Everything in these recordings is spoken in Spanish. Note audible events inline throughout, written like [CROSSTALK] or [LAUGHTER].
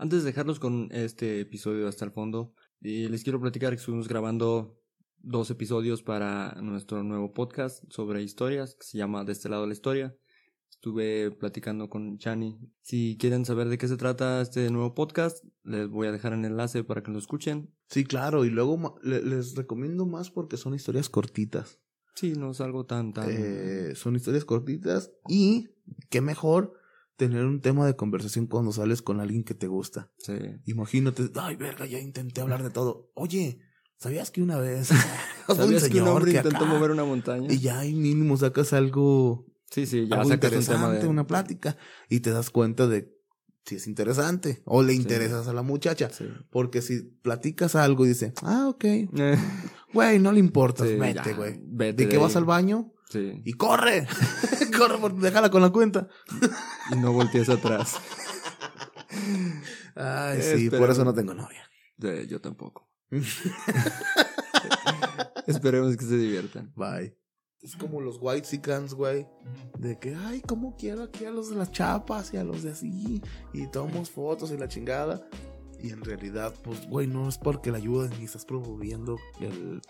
Antes de dejarlos con este episodio hasta el fondo, eh, les quiero platicar que estuvimos grabando dos episodios para nuestro nuevo podcast sobre historias que se llama De este lado de la historia. Estuve platicando con Chani. Si quieren saber de qué se trata este nuevo podcast, les voy a dejar el enlace para que lo escuchen. Sí, claro, y luego les recomiendo más porque son historias cortitas. Sí, no es algo tan tan. Eh, son historias cortitas y qué mejor tener un tema de conversación cuando sales con alguien que te gusta. Sí. Imagínate, ay, verga, ya intenté hablar de todo. Oye, ¿sabías que una vez [LAUGHS] [LAUGHS] ¿Sabías un que un hombre intentó mover una montaña? Y ya ahí mínimo sacas algo Sí, sí, ya algo interesante, una plática y te das cuenta de si es interesante o le interesas a la muchacha. Porque si platicas algo y dice, ah, ok, [LAUGHS] güey, no le importa, vete, güey. ¿De, qué vas al baño? Sí. Y corre, [LAUGHS] corre, déjala con la cuenta. y no voltees atrás. Ay, sí, por eso no tengo novia. yo tampoco. [LAUGHS] Esperemos que se diviertan. Bye. Es como los white Sicans, güey. De que, ay, ¿cómo quiero aquí a los de las chapas y a los de así? Y tomamos fotos y la chingada. Y en realidad, pues, güey, no es porque la ayuden ni estás promoviendo el,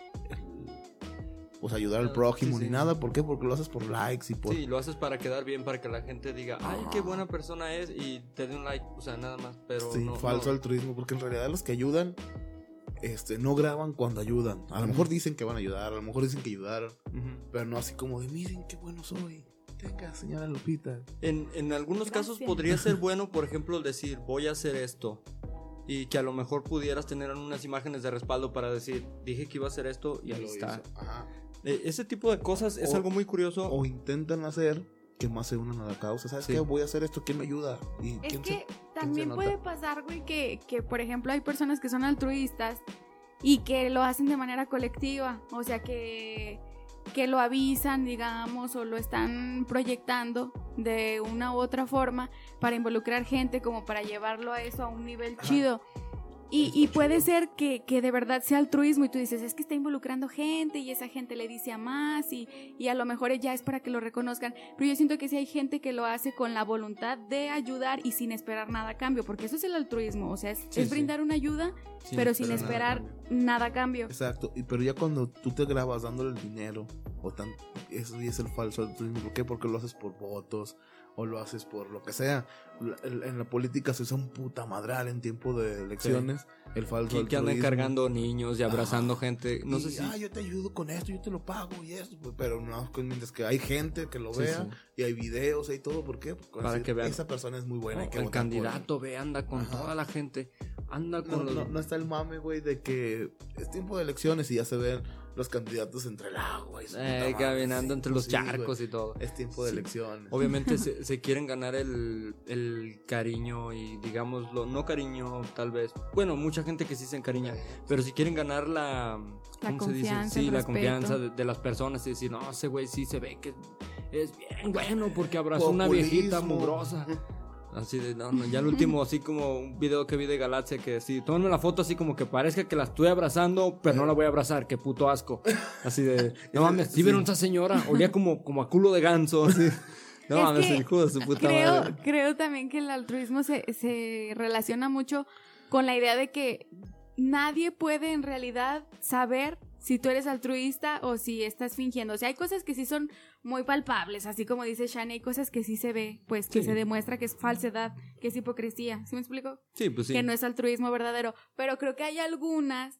pues ayudar al prójimo ni nada. ¿Por qué? Porque lo haces por likes y por. Sí, lo haces para quedar bien, para que la gente diga, ay, qué buena persona es y te dé un like, o sea, nada más. Pero. Sí, falso altruismo, porque en realidad los que ayudan este, no graban cuando ayudan. A lo mejor dicen que van a ayudar, a lo mejor dicen que ayudaron, pero no así como de miren qué bueno soy. Tenga, señora Lupita. En, en algunos casos podría ser [LAUGHS] bueno, por ejemplo, decir voy a hacer esto. Y que a lo mejor pudieras tener unas imágenes de respaldo para decir, dije que iba a hacer esto y ahí está. E, ese tipo de cosas es algo muy curioso. O intentan hacer que más se unan a la causa. ¿Sabes qué? Voy a hacer esto, ¿quién me ayuda? ¿Y es que también puede pasar, güey, que, que por ejemplo hay personas que son altruistas y que lo hacen de manera colectiva. O sea, que, que lo avisan, digamos, o lo están proyectando de una u otra forma para involucrar gente, como para llevarlo a eso a un nivel chido. Y, puede ser que, de verdad sea altruismo y tú dices, es que está involucrando gente y esa gente le dice a más y, a lo mejor ya es para que lo reconozcan. Pero yo siento que si hay gente que lo hace con la voluntad de ayudar y sin esperar nada a cambio, porque eso es el altruismo, o sea, es, brindar una ayuda, pero sin esperar nada a cambio. Exacto, y, pero ya cuando tú te grabas dándole el dinero, o tan, eso es el falso altruismo, ¿por qué? Porque lo haces por votos o lo haces por lo que sea. En la política se usa un puta madral en tiempo de elecciones. El falso que, andan cargando niños y abrazando gente. No sé si. Ah, yo te ayudo con esto, yo te lo pago y eso. Pues, pero no, mientras que hay gente que lo vea y hay videos y todo. ¿Por qué? Porque Para que vean. Esa persona es muy buena. el candidato ve, anda con toda la gente. Anda con no, no, está el mame, güey, de que es tiempo de elecciones y ya se ven los candidatos entre el agua y eh, caminando entre los charcos y todo. Es tiempo de elecciones. Obviamente [LAUGHS] se, quieren ganar el, cariño y digámoslo, no cariño tal vez. Bueno, mucha gente que sí se encariña, pero si quieren ganar la... ¿Cómo se dice? Sí, la confianza de, las personas y decir, no, ese güey sí se ve que es bien bueno porque abrazó una viejita mugrosa. [LAUGHS] Así de, no, no, ya el último, así como un video que vi de Galaxia que sí, tómame la foto así como que parezca que la estoy abrazando, pero no la voy a abrazar, qué puto asco. Así de, [LAUGHS] no mames, ¿sí vieron esa señora? Olía como, como a culo de ganso, así. No mames, el hijo de su puta creo, madre. Creo también que el altruismo se, se relaciona mucho con la idea de que nadie puede en realidad saber si tú eres altruista o si estás fingiendo. O sea, hay cosas que sí son muy palpables, así como dice Shani, hay cosas que sí se ve, pues que se demuestra que es falsedad, que es hipocresía. ¿Sí me explico? Sí, pues sí. Que no es altruismo verdadero. Pero creo que hay algunas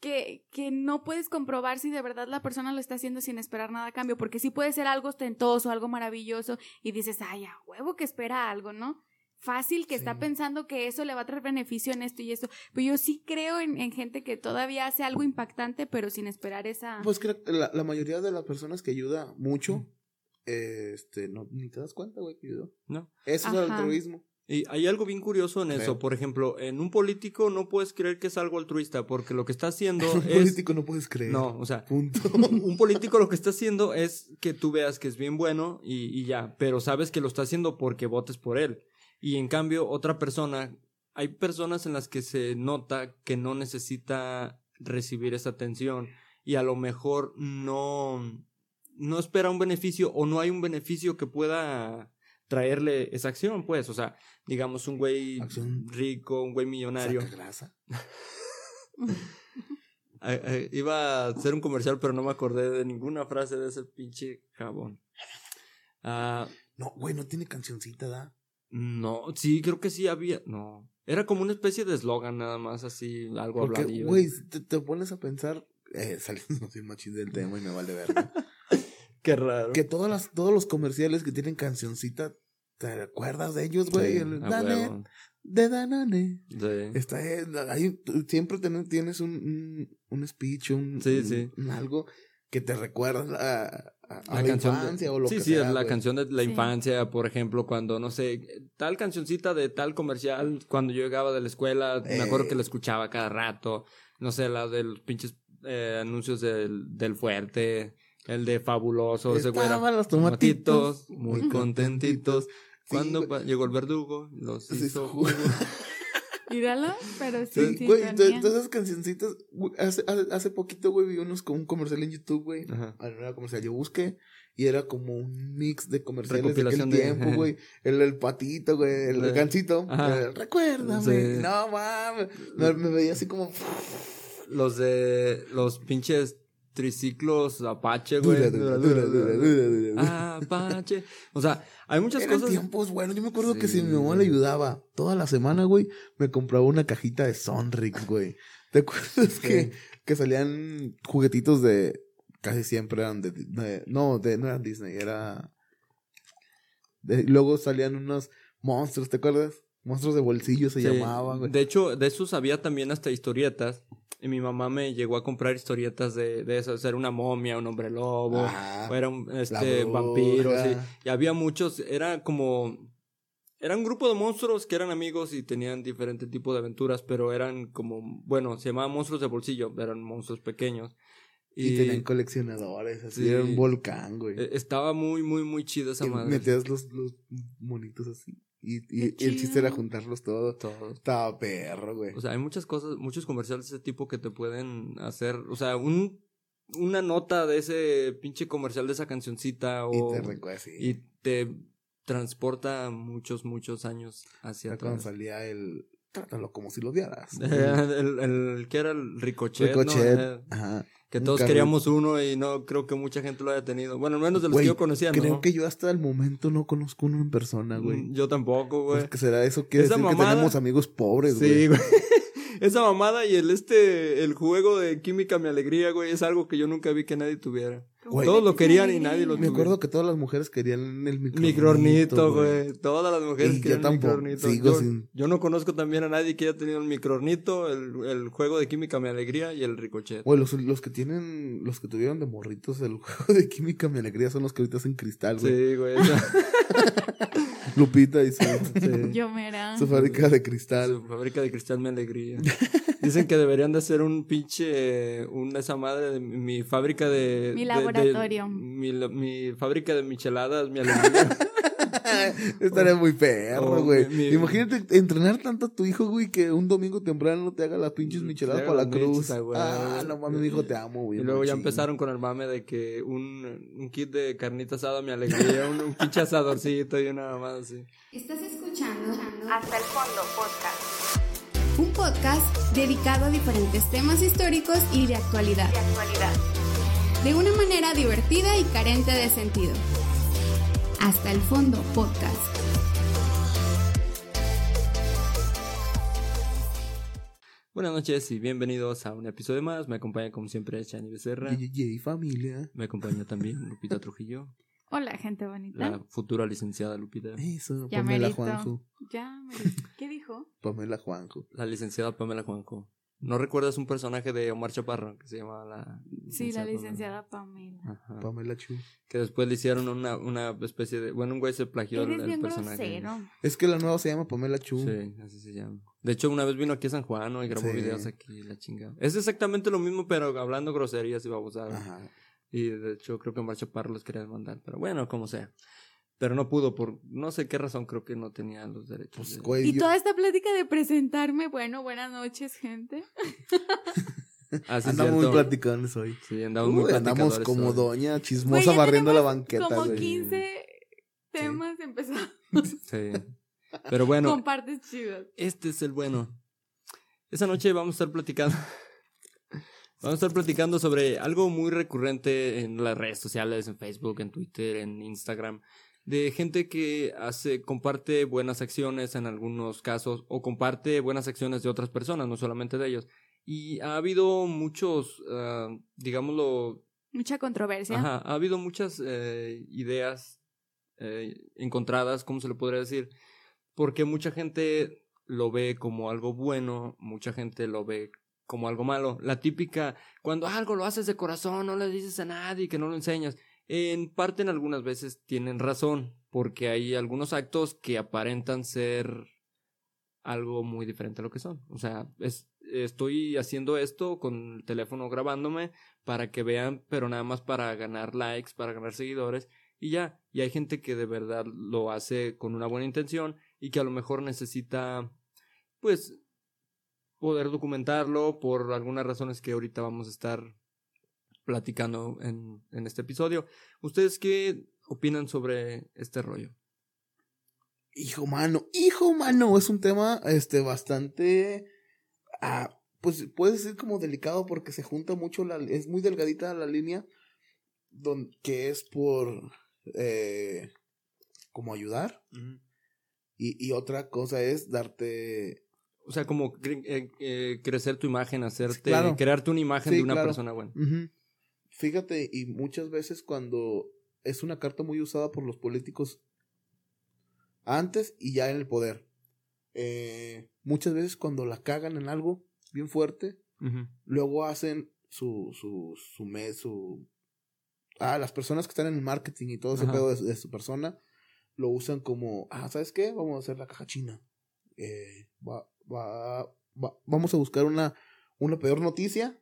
que, que no puedes comprobar si de verdad la persona lo está haciendo sin esperar nada a cambio, porque sí puede ser algo ostentoso, algo maravilloso, y dices, ay, a huevo que espera algo, ¿no? Fácil que está pensando que eso le va a traer beneficio en esto y esto. Pero yo sí creo en, gente que todavía hace algo impactante, pero sin esperar esa. Pues creo que la, mayoría de las personas que ayuda mucho, este, no, ni te das cuenta, güey, que ayudó. No. Eso es el altruismo. Y hay algo bien curioso en eso. Por ejemplo, en un político no puedes creer que es algo altruista, porque lo que está haciendo [LAUGHS] es. Un político no puedes creer. No, o sea. [LAUGHS] Un político lo que está haciendo es que tú veas que es bien bueno y, y ya, pero sabes que lo está haciendo porque votes por él. Y en cambio, otra persona, hay personas en las que se nota que no necesita recibir esa atención y a lo mejor no, no espera un beneficio o no hay un beneficio que pueda traerle esa acción, pues, o sea, digamos un güey rico, un güey millonario. grasa. [LAUGHS] [LAUGHS] Iba a hacer un comercial, pero no me acordé de ninguna frase de ese pinche jabón. Ah, no, güey, no tiene cancioncita, ¿da? No, sí, creo que sí había. No. Era como una especie de eslogan, nada más así, algo Porque, Güey, te, pones a pensar, eh, [LAUGHS] saliendo sin machín del tema y me vale ver. [LAUGHS] Qué raro. Que todas las, todos los comerciales que tienen cancioncita, ¿te acuerdas de ellos, güey? de Danone. Sí. Está ahí, siempre tienes un, un, speech, un, sí, sí. algo que te recuerda a, la, infancia o lo sí, que sí, sea. Sí, sí, la canción de la infancia, por ejemplo, cuando, no sé, tal cancioncita de tal comercial, cuando yo llegaba de la escuela, me acuerdo que la escuchaba cada rato, no sé, la de los pinches eh, anuncios del, del fuerte, el de fabuloso, ese Estaban los tomatitos. muy contentitos. [LAUGHS] Cuando llegó el verdugo, los hizo jugo. Míralo, pero sí, sí güey, todas esas cancioncitas, hace, hace, poquito, güey, vi unos como un comercial en YouTube, güey. Ajá. No era comercial, yo busqué y era como un mix de comerciales de aquel tiempo, güey. El, el patito, güey, el gancito. recuérdame. No mames. Me, me, veía así como. Los de los pinches triciclos Apache, güey. Apache. O sea, hay muchas Eran cosas. tiempos bueno. Yo me acuerdo que si mi mamá le ayudaba toda la semana, güey, me compraba una cajita de Sonrix, güey. ¿Te acuerdas que, que salían juguetitos de. Casi siempre eran de. no, de, no eran Disney, era. luego salían unos monstruos, ¿te acuerdas? Monstruos de bolsillo se llamaban, güey. De hecho, de esos había también hasta historietas y mi mamá me llegó a comprar historietas de, de eso, era una momia, un hombre lobo, o era un este, vampiro, sí. Y había muchos, era como, era un grupo de monstruos que eran amigos y tenían diferente tipo de aventuras, pero eran como, bueno, se llamaban monstruos de bolsillo, eran monstruos pequeños. Y, tenían coleccionadores, así, era un volcán, güey. E, estaba muy, muy, muy chido esa madre. Metías los, los monitos así. Y, y, el chiste era juntarlos todos. Todo. Estaba perro, güey. O sea, hay muchas cosas, muchos comerciales de ese tipo que te pueden hacer. O sea, un, una nota de ese pinche comercial de esa cancioncita. O, y te recuerda, Y te transporta muchos, muchos años hacia atrás. Cuando salía el. Trátalo como si lo odiaras. [LAUGHS] el, el, que era el Ricochet. Ricochet. Eh, Ajá. Que todos queríamos uno y no creo que mucha gente lo haya tenido. Bueno, al menos de los que yo conocía, ¿no? Creo que yo hasta el momento no conozco uno en persona, güey. Mm, yo tampoco, güey. Pues que será eso que decir que tenemos amigos pobres, güey. Sí, güey. Esa mamada y el este, el juego de química mi alegría, güey, es algo que yo nunca vi que nadie tuviera. Todos lo querían y nadie lo Me acuerdo que todas las mujeres querían el microornito. Microornito, güey. Todas las mujeres querían el microornito. Yo, yo, no conozco también a nadie que haya tenido el microornito, el, el juego de química mi alegría y el ricochet. Güey, los, los, que tienen, los que tuvieron de morritos el [LAUGHS] juego de química mi alegría son los que ahorita hacen cristal, güey. Sí, güey. Lupita y su, [LAUGHS] Yo me su fábrica de cristal. Su fábrica de cristal mi alegría. Dicen que deberían de hacer un pinche, una esa madre de mi fábrica de... Mi laboratorio. mi, mi, fábrica de micheladas, mi alegría. [LAUGHS] [LAUGHS] Estaría muy perro, güey. Imagínate entrenar tanto a tu hijo, güey, que un domingo temprano te haga las pinches micheladas para la cruz. ah, no mames, mi hijo, te amo, güey. Y luego ya empezaron con el mame de que un, un kit de carnita asada, mi alegría, un, un pinche asadorcito y una más así. Estás escuchando Hasta el Fondo Podcast. Un podcast dedicado a diferentes temas históricos y de actualidad. De actualidad. De una manera divertida y carente de sentido. Hasta el Fondo Podcast. Buenas noches y bienvenidos a un episodio más. Me acompaña como siempre Chani Becerra. Y familia. Me acompaña también Lupita Trujillo. Hola, gente bonita. La futura licenciada Lupita. Eso, Pamela Juanjo. Ya, ¿qué dijo? Pamela Juanjo. La licenciada Pamela Juanjo. ¿No recuerdas un personaje de Omar Chaparro que se llamaba la... Sí, la licenciada Pamela. Pamela Chu. Que después le hicieron una, una especie de... Bueno, un güey se plagió el, el personaje. Es que la nueva se llama Pamela Chu. Sí, así se llama. De hecho, una vez vino aquí a San Juan ¿no? y grabó videos aquí, la chingada. Es exactamente lo mismo, pero hablando groserías y babosadas. Ajá. Y de hecho, creo que Omar Chaparro los quería mandar. Pero bueno, como sea. Pero no pudo por no sé qué razón, creo que no tenía los derechos. Pues, y toda esta plática de presentarme, bueno, buenas noches, gente. [LAUGHS] andamos muy platicones hoy. Sí, andamos muy Andamos como doña chismosa barriendo la banqueta. Como 15 temas empezamos. [LAUGHS] Sí. Pero bueno. Con partes chidas. Este es el bueno. Esa noche vamos a estar platicando. [LAUGHS] Vamos a estar platicando sobre algo muy recurrente en las redes sociales, en Facebook, en Twitter, en Instagram, de gente que hace, comparte buenas acciones en algunos casos o comparte buenas acciones de otras personas, no solamente de ellos. Y ha habido muchos, ah, digámoslo... Mucha controversia. Ajá, ha habido muchas eh, ideas eh, encontradas, ¿cómo se le podría decir? Porque mucha gente lo ve como algo bueno, mucha gente lo ve como algo malo. La típica, cuando algo lo haces de corazón, no le dices a nadie que no lo enseñas. En parte, en algunas veces tienen razón, porque hay algunos actos que aparentan ser algo muy diferente a lo que son. O sea, estoy haciendo esto con el teléfono grabándome para que vean, pero nada más para ganar likes, para ganar seguidores y ya. Y hay gente que de verdad lo hace con una buena intención y que a lo mejor necesita, pues, poder documentarlo por algunas razones que ahorita vamos a estar platicando en, en este episodio. ¿Ustedes qué opinan sobre este rollo? Hijo mano, hijo mano, es un tema este bastante ah, pues puede ser como delicado porque se junta mucho la es muy delgadita la línea don, que es por eh, como ayudar y, y otra cosa es darte o sea, como eh, eh, crecer tu imagen, hacerte, crearte una imagen de una persona buena. Fíjate, y muchas veces cuando es una carta muy usada por los políticos antes y ya en el poder. Eh, muchas veces cuando la cagan en algo bien fuerte, luego hacen su, su, su mes, su... Ah, las personas que están en el marketing y todo ese pedo de, de, su persona, lo usan como, ah, ¿sabes qué? Vamos a hacer la caja china. Eh, va, va, vamos a buscar una, una peor noticia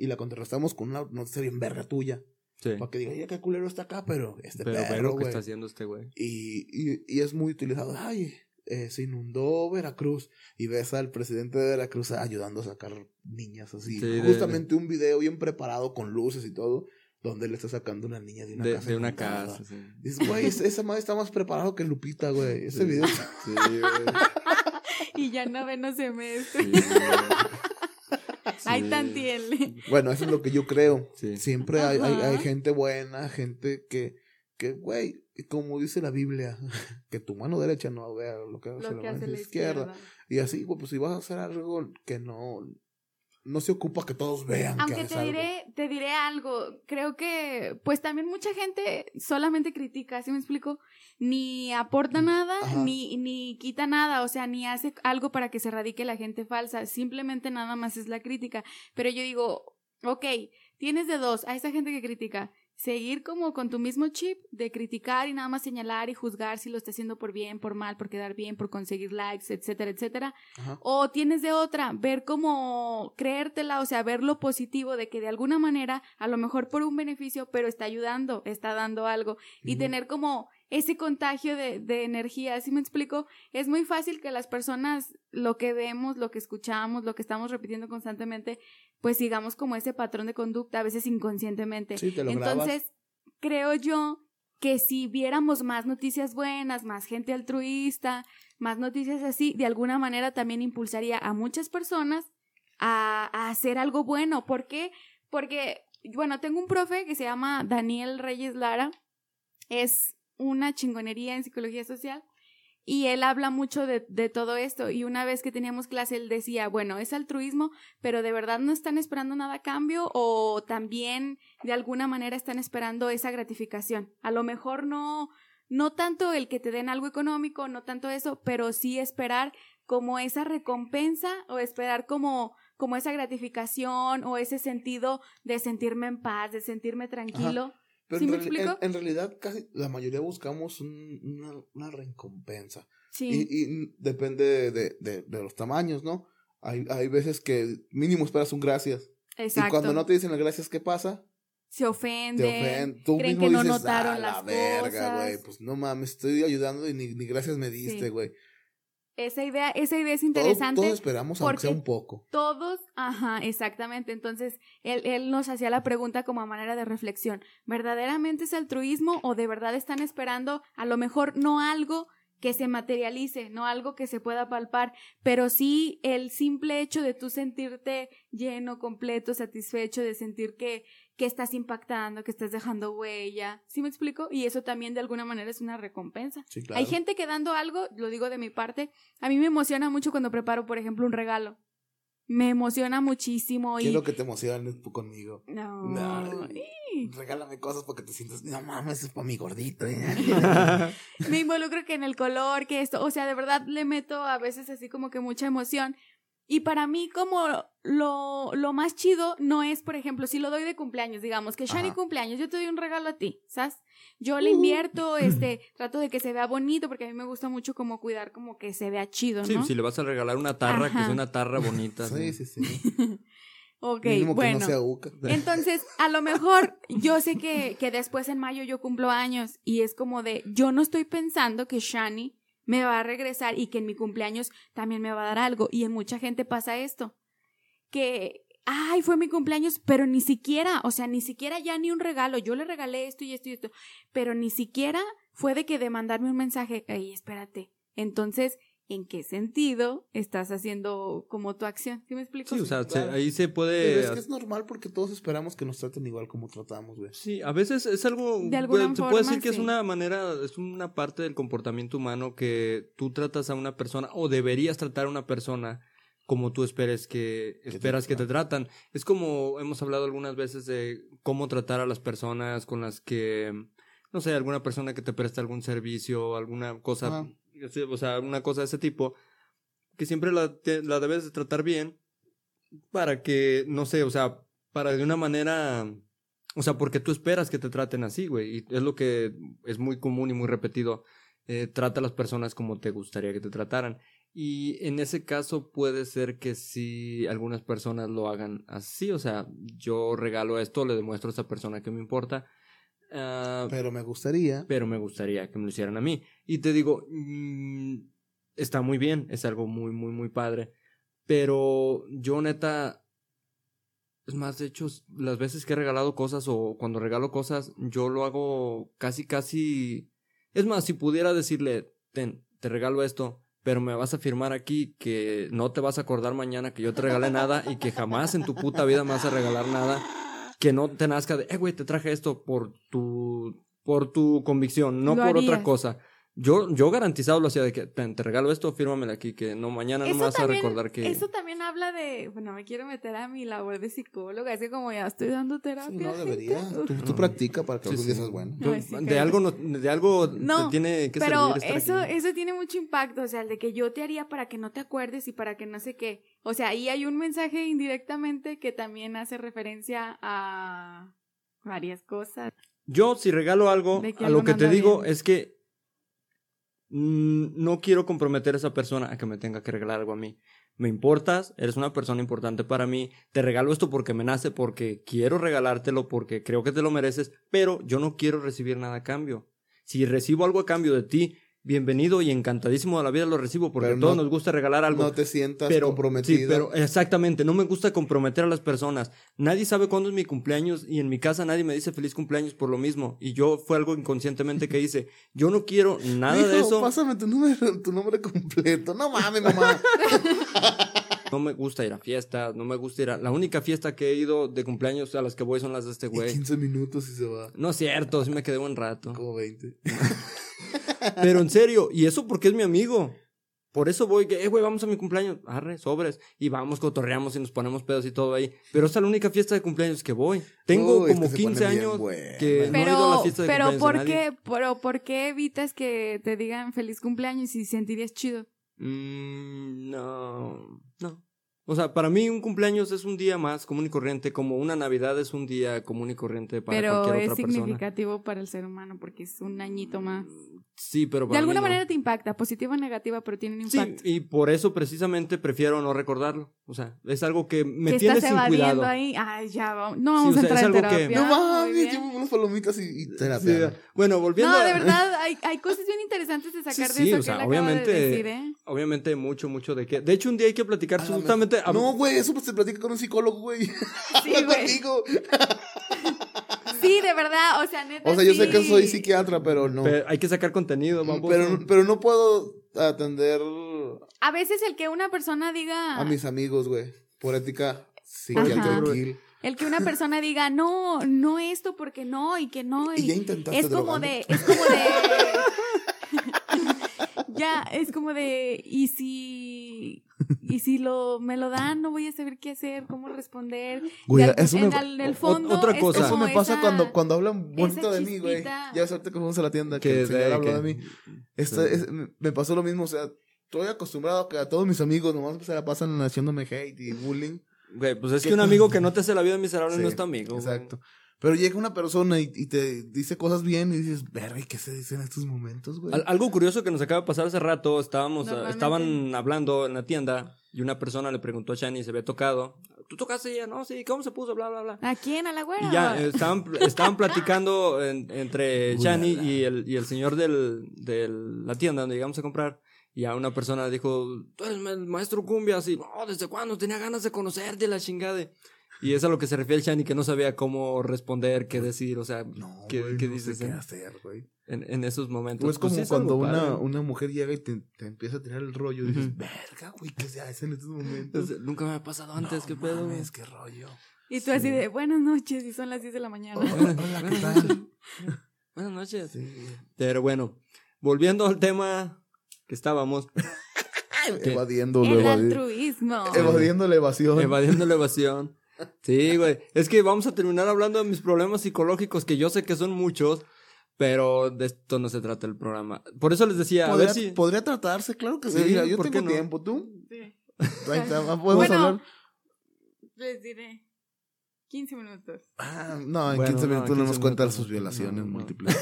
y la contrarrestamos con una noticia bien verga tuya. Para que diga, ya qué culero está acá, pero este pero, perro, que está haciendo este güey. Y, y, y, es muy utilizado. Ay, eh, se inundó Veracruz y ves al presidente de Veracruz ayudando a sacar niñas así. Justamente un video bien preparado con luces y todo, donde le está sacando una niña de una casa. De una casa, Dices, güey, esa madre está más preparado que Lupita, güey. Ese video. Sí, güey. [LAUGHS] y ya no semestre. Hay tantiel. Bueno, eso es lo que yo creo. Siempre hay, hay, gente buena, gente que, que, güey, como dice la Biblia, [LAUGHS] que tu mano derecha no vea lo que hace, la, mano izquierda. Y así, güey, pues si vas a hacer algo que no, no se ocupa que todos vean. Aunque te diré, te diré algo, creo que pues también mucha gente solamente critica, ¿sí me explico? Ni aporta mm, nada, ni, ni quita nada, o sea, ni hace algo para que se radique la gente falsa, simplemente nada más es la crítica. Pero yo digo, ok, tienes de dos a esa gente que critica seguir como con tu mismo chip de criticar y nada más señalar y juzgar si lo está haciendo por bien, por mal, por quedar bien, por conseguir likes, etcétera, etcétera. O tienes de otra, ver cómo creértela, o sea, ver lo positivo de que de alguna manera, a lo mejor por un beneficio, pero está ayudando, está dando algo. Y tener como ese contagio de, de energía, ¿sí me explico? Es muy fácil que las personas, lo que vemos, lo que escuchamos, lo que estamos repitiendo constantemente, pues sigamos como ese patrón de conducta, a veces inconscientemente. Entonces, creo yo que si viéramos más noticias buenas, más gente altruista, más noticias así, de alguna manera también impulsaría a muchas personas a, a hacer algo bueno. ¿Por qué? Porque, bueno, tengo un profe que se llama Daniel Reyes Lara. Es una chingonería en psicología social y él habla mucho de, de, todo esto y una vez que teníamos clase él decía, bueno, es altruismo, pero de verdad no están esperando nada a cambio o también de alguna manera están esperando esa gratificación. A lo mejor no, no tanto el que te den algo económico, no tanto eso, pero sí esperar como esa recompensa o esperar como como esa gratificación o ese sentido de sentirme en paz, de sentirme tranquilo. Pero en, realidad casi la mayoría buscamos una, recompensa. Sí. Y, depende de, de, los tamaños, ¿no? Hay, hay veces que mínimo esperas un gracias. Exacto. Y cuando no te dicen las gracias, ¿qué pasa? Se ofende. Te ofenden. Tú creen que no notaron la verga, güey. Pues no mames, estoy ayudando y ni, ni gracias me diste, güey. Esa idea, esa idea es interesante. Todos, esperamos, aunque sea un poco. Todos, ajá, exactamente. Entonces, él, él nos hacía la pregunta como a manera de reflexión. ¿Verdaderamente es altruismo o de verdad están esperando a lo mejor no algo que se materialice, no algo que se pueda palpar, pero sí el simple hecho de tú sentirte lleno, completo, satisfecho, de sentir que, que estás impactando, que estás dejando huella. ¿Sí me explico? Y eso también de alguna manera es una recompensa. Hay gente que dando algo, lo digo de mi parte, a mí me emociona mucho cuando preparo, por ejemplo, un regalo. Me emociona muchísimo. ¿Qué es lo que te emociona conmigo? No. regálame cosas porque te sientes, no mames, es para mi gordito. ¿eh? [LAUGHS] me involucro que en el color, que esto, o sea, de verdad le meto a veces así como que mucha emoción. Y para mí como lo, lo, más chido no es, por ejemplo, si lo doy de cumpleaños, digamos, que Shani cumpleaños, yo te doy un regalo a ti, ¿sabes? Yo le uh. invierto, [CLEARS THROAT] este, trato de que se vea bonito, porque a mí me gusta mucho como cuidar como que se vea chido, ¿no? Sí, si le vas a regalar una tarra, que es una tarra bonita. sí, sí, sí. [LAUGHS] ok, bueno. entonces, a lo mejor yo sé que, que después en mayo yo cumplo años y es como de, yo no estoy pensando que Shani me va a regresar y que en mi cumpleaños también me va a dar algo. Y en mucha gente pasa esto, que, ay, fue mi cumpleaños, pero ni siquiera, o sea, ni siquiera ya ni un regalo, yo le regalé esto y esto y esto, pero ni siquiera fue de que de mandarme un mensaje, ay, espérate. Entonces, en qué sentido estás haciendo como tu acción. ¿Sí me explico? Sí, o sea, ahí se puede... Pero es que es normal porque todos esperamos que nos traten igual como tratamos, güey. Sí, a veces es algo... De alguna se puede decir que es una manera, es una parte del comportamiento humano que tú tratas a una persona o deberías tratar a una persona como tú esperes que, esperas que te tratan. Es como hemos hablado algunas veces de cómo tratar a las personas con las que, no sé, alguna persona que te presta algún servicio, alguna cosa o sea, una cosa de ese tipo, que siempre la, debes de tratar bien para que, no sé, o sea, para de una manera, o sea, porque tú esperas que te traten así, güey, y es lo que es muy común y muy repetido, eh, trata a las personas como te gustaría que te trataran. Y en ese caso puede ser que si algunas personas lo hagan así, o sea, yo regalo esto, le demuestro a esa persona que me importa, Ah, pero me gustaría. Pero me gustaría que me lo hicieran a mí. Y te digo, mm, está muy bien, es algo muy, muy, muy padre. Pero yo neta, es más, de hecho, las veces que he regalado cosas o cuando regalo cosas, yo lo hago casi, casi... Es más, si pudiera decirle, ten, te regalo esto, pero me vas a afirmar aquí que no te vas a acordar mañana que yo te regalé nada y que jamás en tu puta vida me vas a regalar nada que no te nazca de, eh, güey, te traje esto por tu, por tu convicción, no por otra cosa. Yo, yo garantizado lo hacía de que te, regalo esto, fírmamela aquí, que no mañana no me vas a recordar que. Eso también habla de, bueno, me quiero meter a mi labor de psicóloga, es que como ya estoy dando terapia. no debería. Tú, tú practica para que algún día seas bueno. de, algo no, de algo te tiene que pero eso, eso tiene mucho impacto, o sea, el de que yo te haría para que no te acuerdes y para que no sé qué. O sea, ahí hay un mensaje indirectamente que también hace referencia a varias cosas. Yo, si regalo algo, a lo que te digo es que Mm, no quiero comprometer a esa persona a que me tenga que regalar algo a mí. Me importas, eres una persona importante para mí, te regalo esto porque me nace, porque quiero regalártelo, porque creo que te lo mereces, pero yo no quiero recibir nada a cambio. Si recibo algo a cambio de ti, bienvenido y encantadísimo de la vida lo recibo porque a todos nos gusta regalar algo. No te sientas comprometido. Sí, pero exactamente, no me gusta comprometer a las personas. Nadie sabe cuándo es mi cumpleaños y en mi casa nadie me dice feliz cumpleaños por lo mismo. Y yo fue algo inconscientemente que hice. Yo no quiero nada de eso. Pásame tu número, tu nombre completo. No mames, mamá. [LAUGHS] No me gusta ir a fiestas, no me gusta ir a... La única fiesta que he ido de cumpleaños a las que voy son las de este güey. 15 minutos y se va. No es cierto, sí me quedé un rato. Como 20. [LAUGHS] Pero en serio, y eso porque es mi amigo. Por eso voy, que, eh, güey, vamos a mi cumpleaños. Arre, sobres. Y vamos, cotorreamos y nos ponemos pedos y todo ahí. Pero esta es la única fiesta de cumpleaños que voy. Tengo como 15 años que no he ido a la fiesta de pero cumpleaños. ¿por qué, pero ¿por qué evitas que te digan feliz cumpleaños y sentirías chido? Mm, no, no. O sea, para mí un cumpleaños es un día más común y corriente, como una Navidad es un día común y corriente para cualquier otra persona. Pero es significativo para el ser humano porque es un añito más. Sí, pero De alguna manera te impacta, positiva o negativa, pero tiene un impacto. Sí, y por eso precisamente prefiero no recordarlo. O sea, es algo que me tiene sin cuidado. ahí. Ay, ya vamos. No vamos a entrar en terapia. No mames, llevo unas palomitas y, y terapia. bueno, volviendo No, de verdad, hay, hay cosas bien interesantes de sacar de eso o sea, que obviamente, de decir, ¿eh? Obviamente mucho, mucho de qué. De hecho, un día hay que platicar justamente... No, güey, eso se platica con un psicólogo, güey. [LAUGHS] Sí, güey. [LAUGHS] Sí, de verdad, o sea, neta. O sea, yo sé que soy psiquiatra, pero no. hay que sacar contenido, vamos. Pero, pero no puedo atender. A veces el que una persona diga. A mis amigos, güey. Por ética psiquiatra. El que una persona diga, no, no esto porque no, y que no. Y, ya intentaste es como de, es como de. [LAUGHS] ya, es como de, y si y si lo me lo dan, no voy a saber qué hacer, cómo responder. Güey, eso en, el fondo, otra cosa. Eso me pasa cuando, cuando hablan bonito de mí, güey. Ya suerte que fuimos a la tienda, que, el señor habló de mí. me pasó lo mismo, o sea, estoy acostumbrado a que a todos mis amigos nomás se la pasan haciéndome hate y bullying. Güey, pues es que un amigo que no te hace la vida miserable no es tu amigo. Exacto. Pero llega una persona y, te dice cosas bien y dices, verga, ¿qué se dice en estos momentos, güey? algo curioso que nos acaba de pasar hace rato, estábamos, estaban hablando en la tienda y una persona le preguntó a Shani si se había tocado. ¿Tú tocaste ya? No, sí, ¿cómo se puso? Bla, bla, bla. ¿A quién? ¿A la güera? Y ya, estaban, estaban platicando entre Shani y el, y el señor del, de la tienda donde llegamos a comprar. Y a una persona le dijo, tú eres el maestro Cumbia, así, no, ¿desde cuándo? Tenía ganas de conocerte, la chingada. Y es a lo que se refiere el Shani, que no sabía cómo responder, qué decir, o sea, qué, qué dices. qué hacer, güey. En, en, esos momentos. Pues, pues como cuando una, una mujer llega y te, te, empieza a tirar el rollo y dices, verga, güey, ¿qué se hace en estos momentos? nunca me ha pasado antes, ¿qué pedo? Mames, qué rollo. Y tú así de, buenas noches, y son las 10 de la mañana. hola, [LAUGHS] ¿qué tal? buenas noches. Sí. Pero bueno, volviendo al tema que estábamos. [LAUGHS] evadiendo el altruismo. Evadiendo la evasión. Evadiendo la evasión. Sí, güey. Es que vamos a terminar hablando de mis problemas psicológicos, que yo sé que son muchos, pero de esto no se trata el programa. Por eso les decía, ¿Podría, a ver si... Podría tratarse, claro que sí. Mira, yo tengo tiempo, ¿tú? Sí. ¿Podemos [LAUGHS] bueno, hablar? Les diré. 15 minutos. Ah, no, en 15 minutos no, nos cuentan sus violaciones múltiples.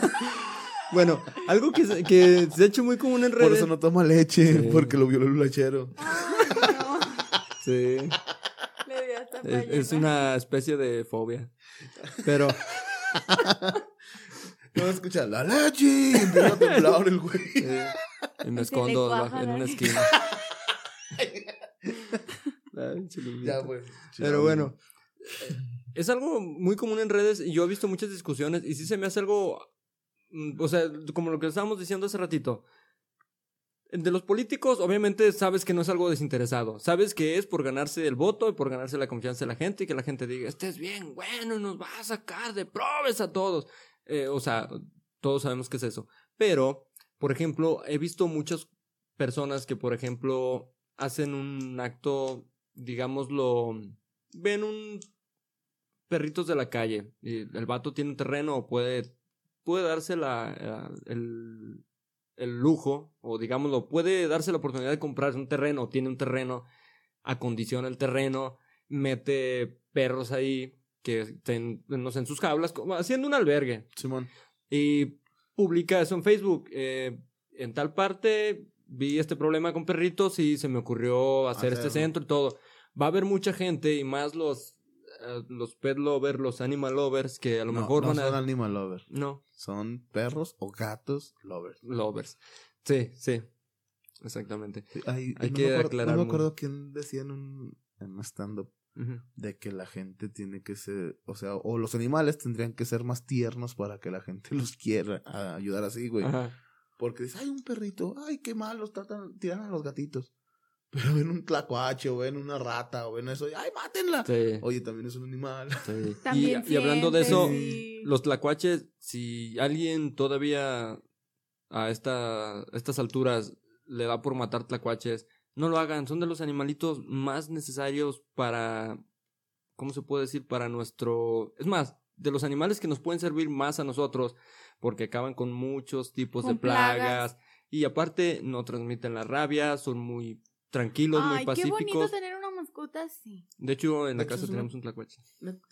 [LAUGHS] bueno, algo que, que se ha hecho muy común en redes. Por eso no toma leche, porque lo violó el lechero. Sí. Es, una especie de fobia. Pero. [LAUGHS] No escucha la leche y empieza a temblar el güey. y me escondo en una esquina. [LAUGHS] ya, güey. Pero bueno. Es algo muy común en redes y yo he visto muchas discusiones y sí se me hace algo. Mm, o sea, como lo que estábamos diciendo hace ratito de los políticos, obviamente sabes que no es algo desinteresado. Sabes que es por ganarse el voto y por ganarse la confianza de la gente y que la gente diga, estés bien, bueno, nos va a sacar de probes a todos. Eh, o sea, todos sabemos que es eso. Pero, por ejemplo, he visto muchas personas que, por ejemplo, hacen un acto, digámoslo, ven un perritos de la calle y el vato tiene un terreno o puede, puede darse la, el, el lujo, o digámoslo, puede darse la oportunidad de comprar un terreno, tiene un terreno, acondiciona el terreno, mete perros ahí que estén, no sé, en sus jaulas, haciendo un albergue. Simón. Y publica eso en Facebook. Eh, en tal parte vi este problema con perritos y se me ocurrió hacer este centro y todo. Va a haber mucha gente y más los los pet lovers, los animal lovers, que a lo mejor no van a... son animal lovers. No. Son perros o gatos lovers. Lovers. Sí, sí. Exactamente. Hay, que aclarar. No me acuerdo quién decía en un, en stand-up de que la gente tiene que ser, o sea, o los animales tendrían que ser más tiernos para que la gente los quiera ayudar así, güey. Porque dice, ay, un perrito, ay, qué malos tratan, tiran a los gatitos. Pero ven un tlacuache o ven una rata o ven eso, ¡ay, mátenla! Oye, también es un animal. [LAUGHS] y, y, hablando de eso, los tlacuaches, si alguien todavía a, esta, a estas alturas le da por matar tlacuaches, no lo hagan. Son de los animalitos más necesarios para, ¿cómo se puede decir? Para nuestro... Es más, de los animales que nos pueden servir más a nosotros, porque acaban con muchos tipos de plagas. Y aparte no transmiten la rabia, son muy tranquilos, muy pacíficos. Qué bonito tener una mascota así. De hecho, en la casa tenemos un tlacuache.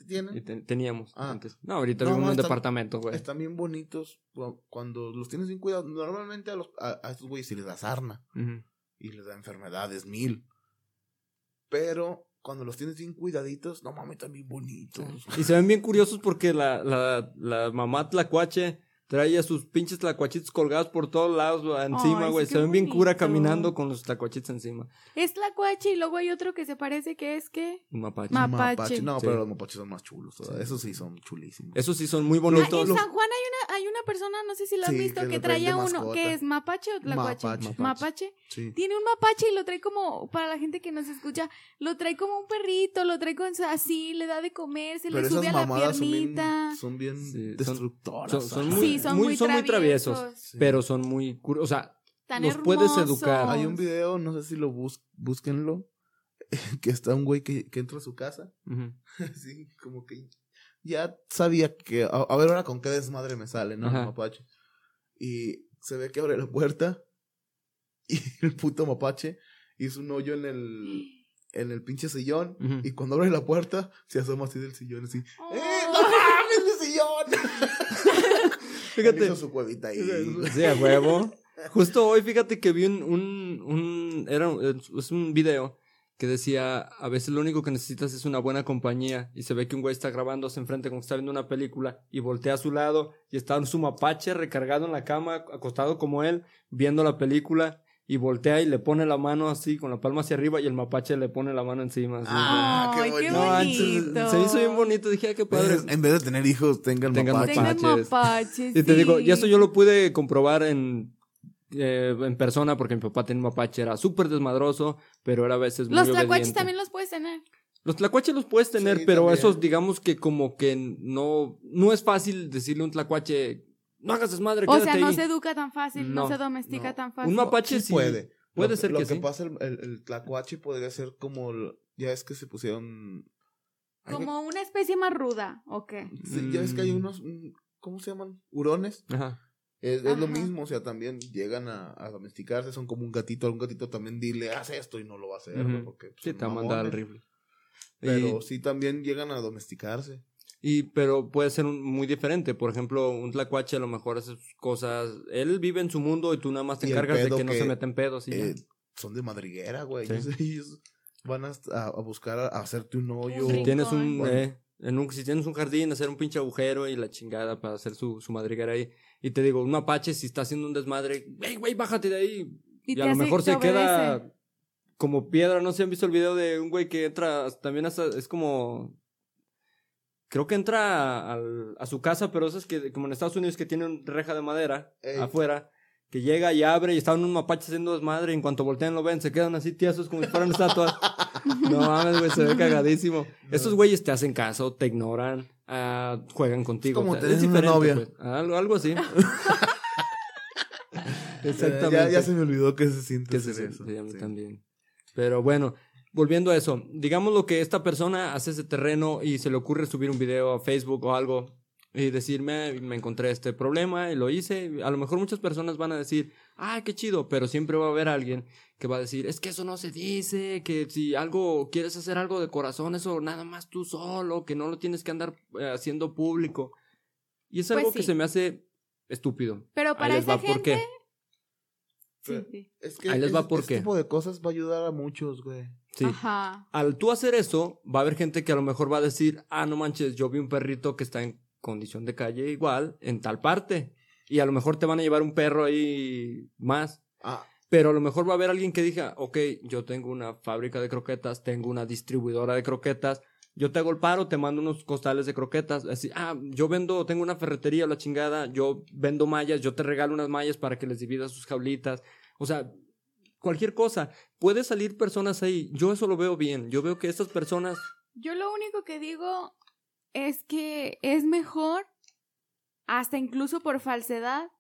¿Tienen? teníamos ah. antes. No, ahorita vivimos en un departamento, güey. Están bien bonitos cuando los tienes sin cuidado. Normalmente a, los, a, estos güeyes se les da sarna. Y les da enfermedades mil. Pero cuando los tienes bien cuidaditos, no mames, están bien bonitos. Y se ven bien curiosos porque la, la, la mamá tlacuache traía sus pinches tlacuachitos colgados por todos lados encima, güey. se ven bien cura caminando con los tlacuachitos encima. Es tlacuache y luego hay otro que se parece que es que... Un mapache. Mapache. No, pero los mapaches son más chulos. Esos sí son chulísimos. Esos sí son muy bonitos. Ah, en San Juan hay una, hay una persona, no sé si lo has visto, que, traía uno, que es mapache o tlacuache. Mapache. mapache. Tiene un mapache y lo trae como, para la gente que nos escucha, lo trae como un perrito, lo trae con así, le da de comer, se le sube a la piernita. Son bien, son bien destructoras. Son, muy, son muy, traviesos, pero son muy, o sea, los puedes educar. Hay un video, no sé si lo bus búsquenlo, [LAUGHS] que está un güey que, que entra a su casa, así [LAUGHS] como que ya sabía que, a, ver ahora con qué desmadre me sale, ¿no? mapache. Y se ve que abre la puerta [LAUGHS] y el puto mapache hizo un hoyo en el en el pinche sillón y cuando abre la puerta se asoma así del sillón así. ¡Eh, no mames, mi sillón! [LAUGHS] Fíjate. Hizo su cuevita ahí. Sí, a huevo. Justo hoy, fíjate que vi un, un, un era es un video que decía, a veces lo único que necesitas es una buena compañía y se ve que un güey está grabándose enfrente como que está viendo una película y voltea a su lado y está en su mapache recargado en la cama, acostado como él, viendo la película y voltea y le pone la mano así con la palma hacia arriba y el mapache le pone la mano encima. Así. Ah, qué, bonito. se, hizo bien bonito, dije, qué padre. En vez de tener hijos, tengan, mapaches. Y te digo, y eso yo lo pude comprobar en eh, en persona porque mi papá tenía un mapache, era súper desmadroso, pero era a veces muy Los tlacuaches también los puedes tener. Los tlacuaches los puedes tener, pero esos digamos que como que no, no es fácil decirle a un tlacuache, no hagas desmadre, O sea, no se educa tan fácil, no, se domestica tan fácil. Un mapache sí, puede. Puede ser lo que, que pasa, el, el, tlacuache podría ser como, ya es que se pusieron... Como una especie más ruda, ¿o qué? Sí, ya es que hay unos, mm, ¿cómo se llaman? Hurones. Ajá. Es, es lo mismo, o sea, también llegan a, a, domesticarse, son como un gatito, a un gatito también dile, haz esto y no lo va a hacer, porque... Pues, sí, te va a mandar al rifle. Pero sí también llegan a domesticarse. Y, pero puede ser muy diferente. Por ejemplo, un tlacuache a lo mejor hace cosas. Él vive en su mundo y tú nada más te encargas de que, no se meten pedos. Y eh, son de madriguera, güey. [LAUGHS] Ellos van a, a, buscar a, hacerte un hoyo. Si tienes un, eh, en un. Si tienes un jardín, hacer un pinche agujero y la chingada para hacer su, su madriguera ahí. Y te digo, un mapache si está haciendo un desmadre, hey, güey, bájate de ahí. Y, a lo mejor se queda como piedra. No sé si han visto el video de un güey que entra, también hasta, es como... Creo que entra a su casa, pero eso es que, como en Estados Unidos, que tiene un reja de madera afuera, que llega y abre y están un mapache haciendo desmadre y en cuanto voltean lo ven, se quedan así tiesos como si fueran estatuas. [LAUGHS] no mames, güey, se ve cagadísimo. Esos güeyes te hacen caso, te ignoran. Ah, juegan contigo. como tener una novia. Pues. Algo, así. [LAUGHS] Exactamente. Ya, se me olvidó que se siente eso. también. Pero bueno, volviendo a eso. Digamos lo que esta persona hace ese terreno y se le ocurre subir un video a Facebook o algo y decirme, me encontré este problema y lo hice. A lo mejor muchas personas van a decir, ah, qué chido, pero siempre va a haber alguien que va a decir, es que eso no se dice, que si algo, quieres hacer algo de corazón, eso nada más tú solo, que no lo tienes que andar eh, haciendo público. Y es algo pues que se me hace estúpido. Pero para esa gente... ¿por qué? Sí, Es que Ahí les va por este tipo de cosas va a ayudar a muchos, güey. Sí. Ajá. Al tú hacer eso, va a haber gente que a lo mejor va a decir, ah, no manches, yo vi un perrito que está en condición de calle igual en tal parte. Y a lo mejor te van a llevar un perro ahí más. Ah. Pero a lo mejor va a haber alguien que diga, ok, yo tengo una fábrica de croquetas, tengo una distribuidora de croquetas, yo te hago el paro, te mando unos costales de croquetas. Así, ah, yo vendo, tengo una ferretería o la chingada, yo vendo mallas, yo te regalo unas mallas para que les dividas sus jaulitas. O sea, cualquier cosa. Puede salir personas ahí. Yo eso lo veo bien. Yo veo que estas personas. Yo lo único que digo es que es mejor, hasta incluso por falsedad,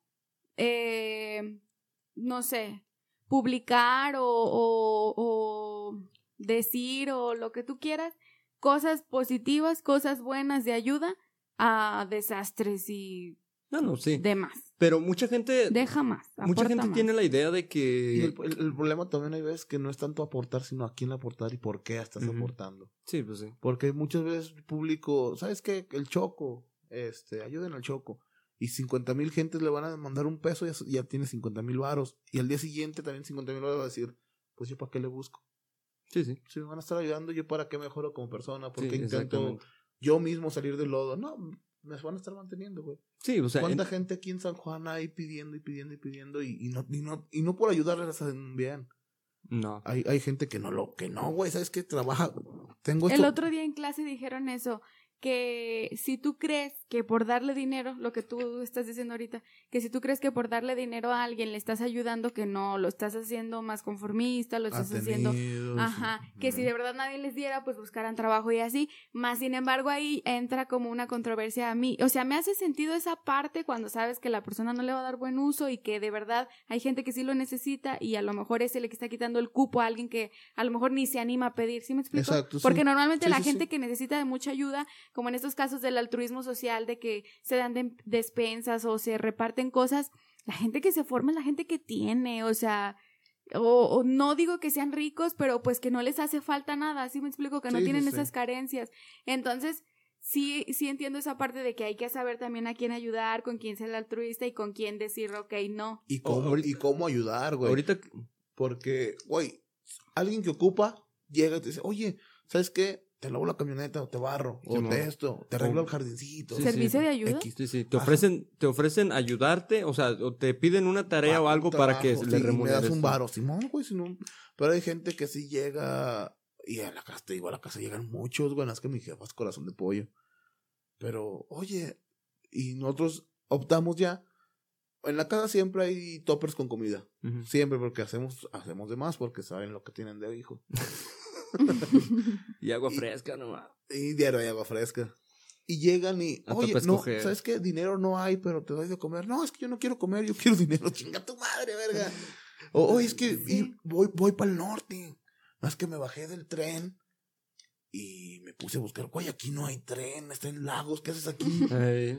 eh, no sé, publicar o, o, decir o lo que tú quieras, cosas positivas, cosas buenas de ayuda a desastres y no, no, sí. demás. Pero mucha gente. Deja más. Mucha gente tiene la idea de que. El, problema también hay veces que no es tanto aportar, sino a quién aportar y por qué estás aportando. Sí, pues sí. Porque muchas veces el público, ¿sabes qué? El choco, este, ayuden al choco. Y 50 mil gentes le van a mandar un peso y ya, tiene 50 mil varos. Y al día siguiente también 50 mil varos va a decir, pues yo para qué le busco. Sí, sí. Si me van a estar ayudando, ¿yo para qué mejoro como persona? Porque intento yo mismo salir del lodo. No, me van a estar manteniendo, güey. Sí, o sea. ¿Cuánta gente aquí en San Juan hay pidiendo y pidiendo y pidiendo y, no, y, no, y no por ayudarles a bien? No. Hay, hay gente que no lo, que no, güey, ¿sabes qué? Trabaja. Tengo El otro día en clase dijeron eso que si tú crees que por darle dinero, lo que tú estás diciendo ahorita, que si tú crees que por darle dinero a alguien le estás ayudando, que no, lo estás haciendo más conformista, lo estás haciendo, ajá, que si de verdad nadie les diera, pues buscaran trabajo y así, más sin embargo ahí entra como una controversia a mí, o sea, me hace sentido esa parte cuando sabes que la persona no le va a dar buen uso y que de verdad hay gente que sí lo necesita y a lo mejor ese le está quitando el cupo a alguien que a lo mejor ni se anima a pedir, ¿sí me explico? Porque normalmente la gente que necesita de mucha ayuda como en estos casos del altruismo social, de que se dan despensas o se reparten cosas, la gente que se forma es la gente que tiene, o sea, o, no digo que sean ricos, pero pues que no les hace falta nada, así me explico, que no tienen esas carencias. Entonces, sí, sí entiendo esa parte de que hay que saber también a quién ayudar, con quién ser el altruista y con quién decir, ok, no. Y cómo, y cómo ayudar, güey. Ahorita. Porque, güey, alguien que ocupa llega y te dice, oye, ¿sabes qué? Te lavo la camioneta o te barro o te esto, te arreglo el jardincito. ¿Servicio de ayuda? Sí, sí, te ofrecen, te ofrecen ayudarte, o sea, o te piden una tarea o algo para que le remuneres. me das un varo, Simón, güey, pero hay gente que sí llega y a la casa, te digo, a la casa llegan muchos, güey, es que mi jefa es corazón de pollo. Pero, oye, y nosotros optamos ya en la casa siempre hay toppers con comida. Siempre, porque hacemos, hacemos de más, porque saben lo que tienen de hijo. [LAUGHS] y agua fresca nomás. Y diario hay agua fresca. Y llegan y, oye, no, ¿sabes qué? Dinero no hay, pero te doy de comer. No, es que yo no quiero comer, yo quiero [LAUGHS] dinero. Chinga tu madre, verga. O, oye, es que voy, voy para el norte. No es que me bajé del tren y me puse a buscar, güey, aquí no hay tren, está en lagos, ¿qué haces aquí?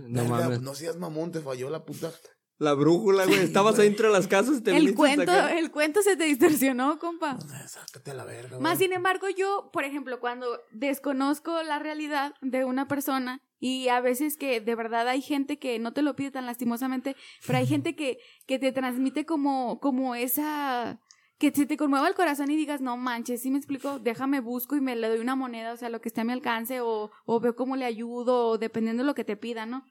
no mames. No seas mamón, te falló la puta la brújula, güey. Estabas ahí entre las casas. Te el cuento, el cuento se te distorsionó, compa. Sácate a la verga. Más sin embargo, yo, por ejemplo, cuando desconozco la realidad de una persona y a veces que de verdad hay gente que no te lo pide tan lastimosamente, pero hay gente que, que te transmite como, como esa que se te conmueva el corazón y digas, no manches, si me explico, déjame busco y me le doy una moneda, o sea, lo que esté a mi alcance, o, o veo cómo le ayudo, o dependiendo de lo que te pida, ¿no?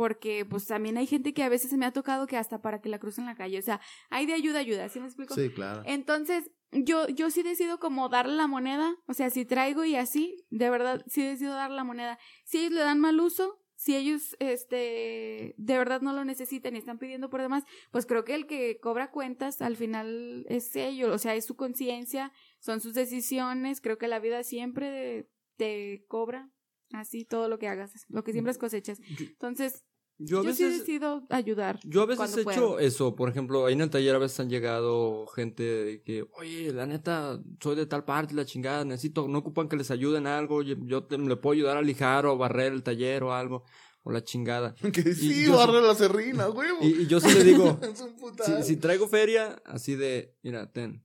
Porque pues también hay gente que a veces se me ha tocado que hasta para que la crucen la calle, o sea, hay de ayuda, ayuda, ¿sí me explico? Sí, claro. Entonces, yo, yo sí decido como darle la moneda, o sea, si traigo y así, de verdad, sí decido dar la moneda. Si ellos le dan mal uso, si ellos, este, de verdad no lo necesitan y están pidiendo por demás, pues creo que el que cobra cuentas al final es ellos, o sea, es su conciencia, son sus decisiones, creo que la vida siempre te cobra Así todo lo que hagas, lo que siembras cosechas. Entonces, yo, a veces, sí decido ayudar. Yo a veces he hecho eso, por ejemplo, ahí en el taller a veces han llegado gente que, oye, la neta, soy de tal parte, la chingada, necesito, no ocupan que les ayuden algo, yo, le puedo ayudar a lijar o a barrer el taller o algo, o la chingada. [LAUGHS] Que sí, barre la serrina, güey. [LAUGHS] Y, yo sí le digo, [LAUGHS] si, si traigo feria, así de, mira, ten,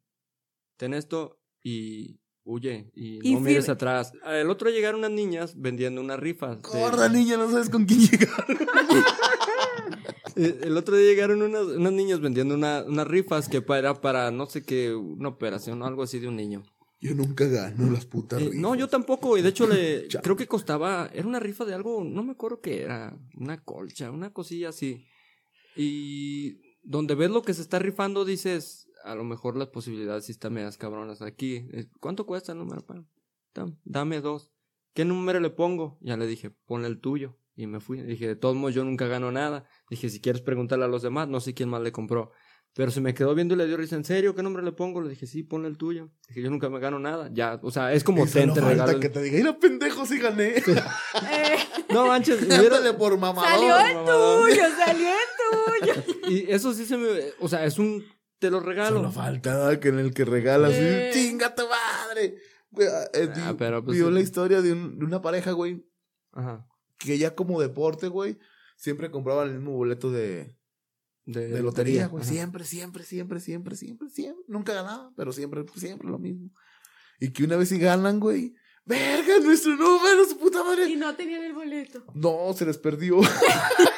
ten esto y huye y, no mires atrás. El otro llegaron unas niñas vendiendo unas rifas. Corra, niña, no sabes con quién llegaron. [LAUGHS] el otro día llegaron unas, unas niñas vendiendo una, unas rifas que era para no sé qué, una operación o algo así de un niño. Yo nunca gano las putas eh, No, yo tampoco. Y de hecho, le [LAUGHS] creo que costaba. Era una rifa de algo. No me acuerdo qué era. Una colcha, una cosilla así. Y donde ves lo que se está rifando, dices a lo mejor las posibilidades sí están medias cabronas aquí. ¿Cuánto cuesta el número? Dame dos. ¿Qué número le pongo? Ya le dije, ponle el tuyo. Y me fui. Dije, de todos modos, yo nunca gano nada. Dije, si quieres preguntarle a los demás, no sé quién más le compró. Pero se me quedó viendo y le dio risa, ¿en serio? ¿Qué nombre le pongo? Le dije, sí, ponle el tuyo. Dije, yo nunca me gano nada. Ya, o sea, es como te regalo. que te diga, mira, pendejo, sí gané. [LAUGHS] no manches. Mira, por mamador. Salió el tuyo, salió el tuyo. [LAUGHS] y eso sí se me, o sea, es un te lo regalo. Solo falta que en el que regalas, chinga tu madre. Eh, ah, pero pues, vio la historia de, una pareja, güey. Ajá. Que ya como deporte, güey, siempre compraban el mismo boleto de, de, lotería, güey. Siempre, siempre, siempre, siempre, siempre, siempre. Nunca ganaban, pero siempre, siempre lo mismo. Y que una vez si ganan, güey. ¡Verga, nuestro número, su puta madre! Y no tenían el boleto. No, se les perdió. [LAUGHS]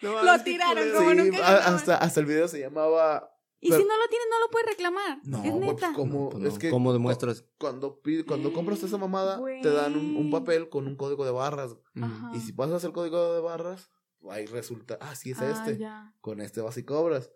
lo tiraron como nunca. hasta, hasta el video se llamaba Y si no lo tienes, no lo puedes reclamar. No, es neta. ¿cómo, es que ¿cómo demuestras? Cuando, cuando compras esa mamada, te dan un, papel con un código de barras. Y si pasas el código de barras, ahí resulta, ah, sí es ah, este. Con este vas y cobras.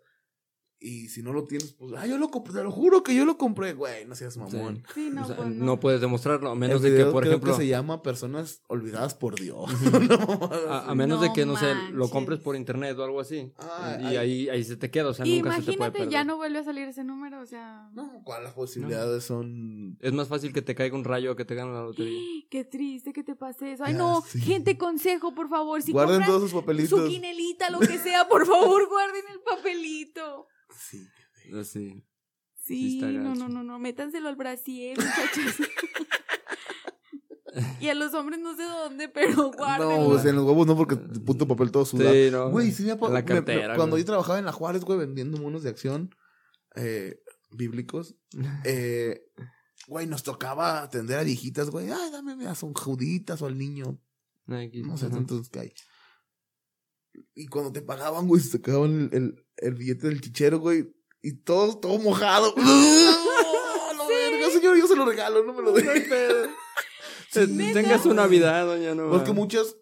Y si no lo tienes, pues, ah, yo lo compré, te lo juro que yo lo compré, güey, no seas mamón. Sí. no, pues no. puedes demostrarlo, a menos de que, por ejemplo. Que se llama Personas Olvidadas por Dios. [LAUGHS] a, menos de que, no sé, lo compres por internet o algo así. Ah, y ahí, ahí se te queda, o sea, nunca se te puede perder. ya no vuelve a salir ese número, o sea. No, ¿cuál las posibilidades son? Es más fácil que te caiga un rayo que te gane la lotería. [GASPS] Qué triste que te pase eso. Ay, no, gente, consejo, por favor. Si guarden todos sus papelitos. Su quinelita, lo que sea, por favor, [LAUGHS] guarden el papelito. Sí. Sí. Sí, no, no, no, no, métanselo al brasier, muchachos. [LAUGHS] y a los hombres no sé dónde, pero guarden. No, pues en los huevos no, porque puto papel todo sudado. Sí, no. Güey, sí, me, la cartera, Cuando yo trabajaba en la Juárez, güey, vendiendo monos de acción eh, bíblicos, eh, güey, nos tocaba atender a viejitas, güey. Ay, dame a son juditas o al niño. no sé tantos que hay. Y cuando te pagaban, güey, se sacaban el, el, el billete del chichero, güey y todo, todo mojado. [LAUGHS] ¡No, verga, señor, yo se lo regalo, no me lo deje. Tenga su Navidad, doña no. Porque muchas,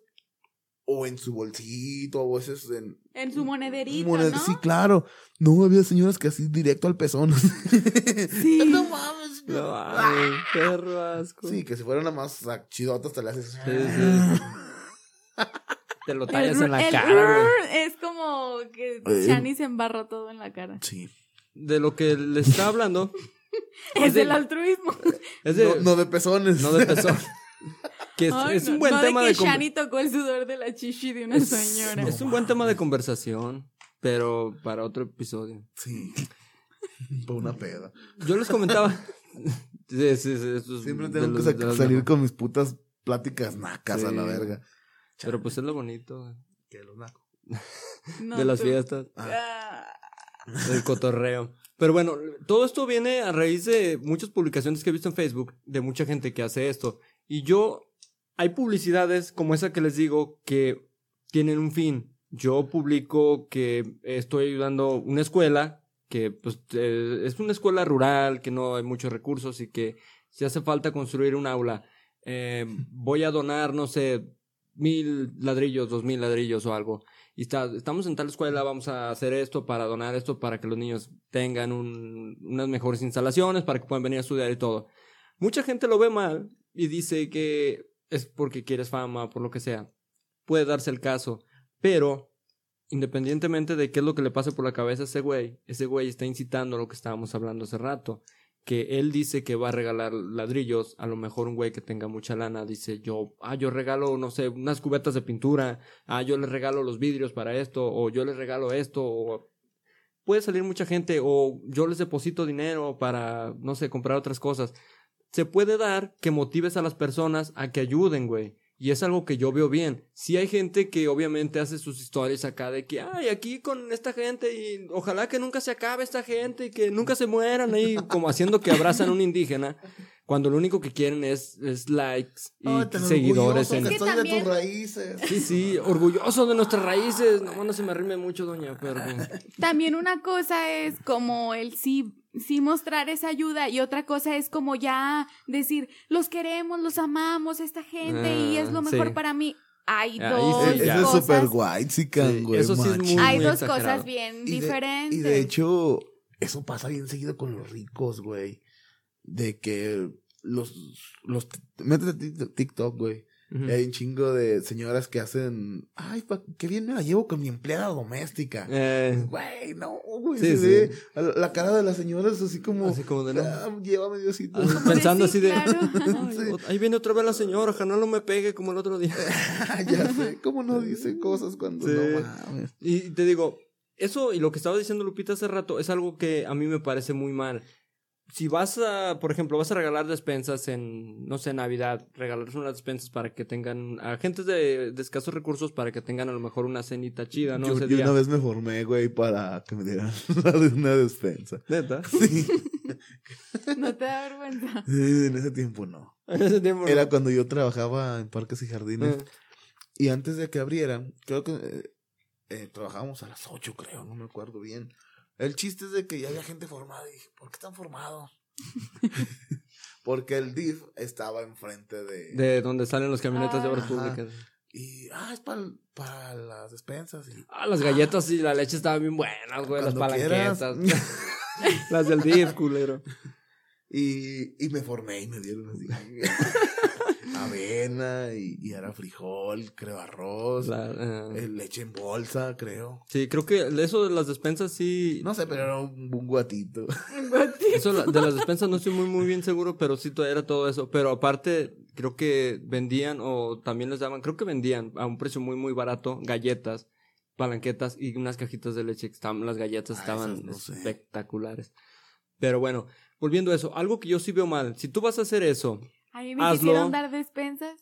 o en su bolsito, o a veces en... En su monederito, ¿no? Sí, claro. No, había señoras que así directo al pezón. [LAUGHS] Sí. [LAUGHS] no mames. No mames, perro asco. Sí, que si fuera nada más chidotas te le haces... Sí, sí. Te lo tallas en la cara. Es como que Shani se embarra todo en la cara. Sí de lo que le está hablando. [LAUGHS] es, del altruismo. [LAUGHS] Es de, no, de pezones. No de pezones. [LAUGHS] que es, un buen tema de que Shani tocó el sudor de la chichi de una señora. Es un buen tema de conversación, pero para otro episodio. Sí. Para una peda. Yo les comentaba. Siempre tengo que salir con mis putas pláticas nacas a la verga. Pero pues es lo bonito. Que lo naco. [LAUGHS] de las fiestas. Ah. ah. El cotorreo. Pero bueno, todo esto viene a raíz de muchas publicaciones que he visto en Facebook de mucha gente que hace esto. Y yo, hay publicidades como esa que les digo que tienen un fin. Yo publico que estoy ayudando una escuela que pues eh, es una escuela rural, que no hay muchos recursos y que si hace falta construir un aula, eh, voy a donar, no sé, mil ladrillos, dos mil ladrillos o algo y está, estamos en tal escuela, vamos a hacer esto para donar esto para que los niños tengan un, unas mejores instalaciones, para que puedan venir a estudiar y todo. Mucha gente lo ve mal y dice que es porque quieres fama, por lo que sea. Puede darse el caso, pero independientemente de qué es lo que le pase por la cabeza a ese güey, ese güey está incitando a lo que estábamos hablando hace rato que él dice que va a regalar ladrillos, a lo mejor un güey que tenga mucha lana dice yo, ah, yo regalo, no sé, unas cubetas de pintura, ah, yo le regalo los vidrios para esto, o yo les regalo esto, o puede salir mucha gente, o yo les deposito dinero para, no sé, comprar otras cosas. Se puede dar que motives a las personas a que ayuden, güey. Y es algo que yo veo bien. Si hay gente que obviamente hace sus historias acá de que, ay, aquí con esta gente y ojalá que nunca se acabe esta gente y que nunca se mueran ahí, [LAUGHS] como haciendo que abrazan a un indígena, cuando lo único que quieren es, es likes y seguidores. En... de tus raíces. Sí, sí, orgulloso de nuestras raíces. No, no se me rime mucho, doña, pero... [LAUGHS] También una cosa es como el sí sí mostrar esa ayuda y otra cosa es como ya decir, los queremos, los amamos, esta gente y es lo ah, mejor para mí. Hay dos cosas. es súper guay, sí, güey. Eso sí es muy, Hay dos cosas bien diferentes. y de hecho, eso pasa bien seguido con los ricos, güey. De que los, los, métete TikTok, güey. Hay un chingo de señoras que hacen, ay, pa, qué bien me la llevo con mi empleada doméstica. Eh. Güey, no, güey. se ve la cara de las señoras así como, así como de no. Ah, llévame Diosito. pensando así de, [LAUGHS] ahí viene otra vez la señora, ojalá no me pegue como el otro día. [LAUGHS] ya sé, cómo no dice cosas cuando no mames. Y te digo, eso y lo que estaba diciendo Lupita hace rato es algo que a mí me parece muy mal si vas a, por ejemplo, vas a regalar despensas en, no sé, Navidad, regalar unas despensas para que tengan, a gente de, escasos recursos para que tengan a lo mejor una cenita chida, ¿no? Yo, una vez me formé, güey, para que me dieran [LAUGHS] una despensa. ¿Neta? Sí. [LAUGHS] ¿No te da vergüenza? Sí, en ese tiempo no. En ese tiempo Era cuando yo trabajaba en parques y jardines. Ah. Y antes de que abrieran, creo que eh, eh, trabajábamos a las 8, creo, no me acuerdo bien El chiste es de que ya había gente formada. Y dije, ¿por qué están formados? [LAUGHS] Porque el DIF estaba enfrente de... De donde salen los camionetas de obras públicas. Y, ah, es para las despensas. Y, Ah, las galletas y la leche estaban bien buenas, güey. Las palanquetas. [LAUGHS] las del DIF, culero. y, y me formé y me dieron así. [LAUGHS] avena y, y era frijol, creo arroz, La, eh, eh, leche en bolsa, creo. Sí, creo que eso de las despensas sí. No sé, pero era un, un guatito. [LAUGHS] Eso de las despensas no estoy muy, muy bien seguro, pero sí era todo eso. Pero aparte, creo que vendían o también les daban, creo que vendían a un precio muy, muy barato galletas, palanquetas y unas cajitas de leche. que estaban- las galletas Ah, estaban esas no sé. espectaculares. Pero bueno, volviendo a eso, algo que yo sí veo mal. Si tú vas a hacer eso, A mí me Hazlo. quisieron dar despensas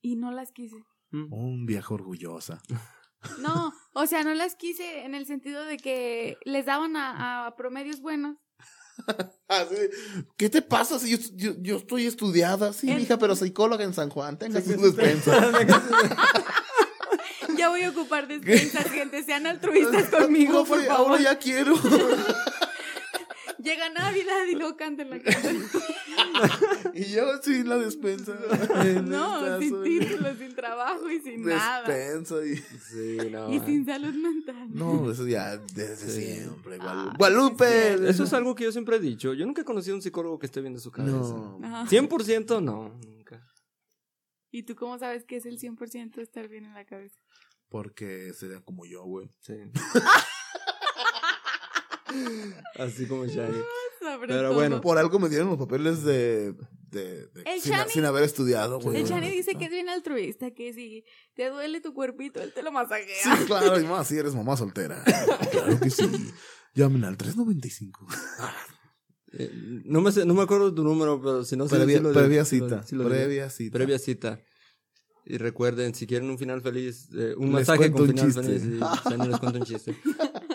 y no las quise. ¿Mm? Un viejo orgullosa. [LAUGHS] No, o sea, no las quise en el sentido de que les daban a, a promedios buenos. [LAUGHS] Así, ¿Qué te pasa si yo, yo, yo estoy estudiada? Sí, En- hija, pero psicóloga en San Juan. Tenga su despensa. [LAUGHS] Ya voy a ocupar despensas, gente. Sean altruistas conmigo, por favor. Ahora ya quiero. Llega Navidad y luego canten la [LAUGHS] canción. y yo sin la despensa. En [LAUGHS] No, sin título, sin trabajo y sin nada. Despensa y... sí, no. Y sin salud mental. No, eso ya desde Sí. siempre. Ah, Guadalupe. Eso es algo que yo siempre he dicho. Yo nunca he conocido a un psicólogo que esté bien de su cabeza. No. Ajá. 100% no, nunca. ¿Y tú cómo sabes que es el 100% de estar bien en la cabeza? Porque serían como yo, güey. Sí. [LAUGHS] [LAUGHS] Así como Shaggy. Sobre Pero todo. bueno, Por algo me dieron los papeles de. de, de- El sin, Shani- sin haber estudiado, güey. El Chani dice que es bien altruista, que si te duele tu cuerpito, él te lo masajea. Sí, claro, y más si eres mamá soltera. [LAUGHS] Claro que sí. Llamen al 395. eh, no, me sé- no me acuerdo de tu número, pero si no sé Previa, lo- previa lo- cita. lo previa cita. Previa cita. Y recuerden, si quieren un final feliz, eh, un Les masaje cuento con un final chiste. feliz, y Shani les cuenta un chiste. [LAUGHS]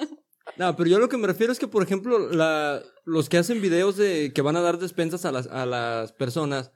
No, pero yo lo que me refiero es que, por ejemplo, la, los que hacen videos de que van a dar despensas a las, a las personas,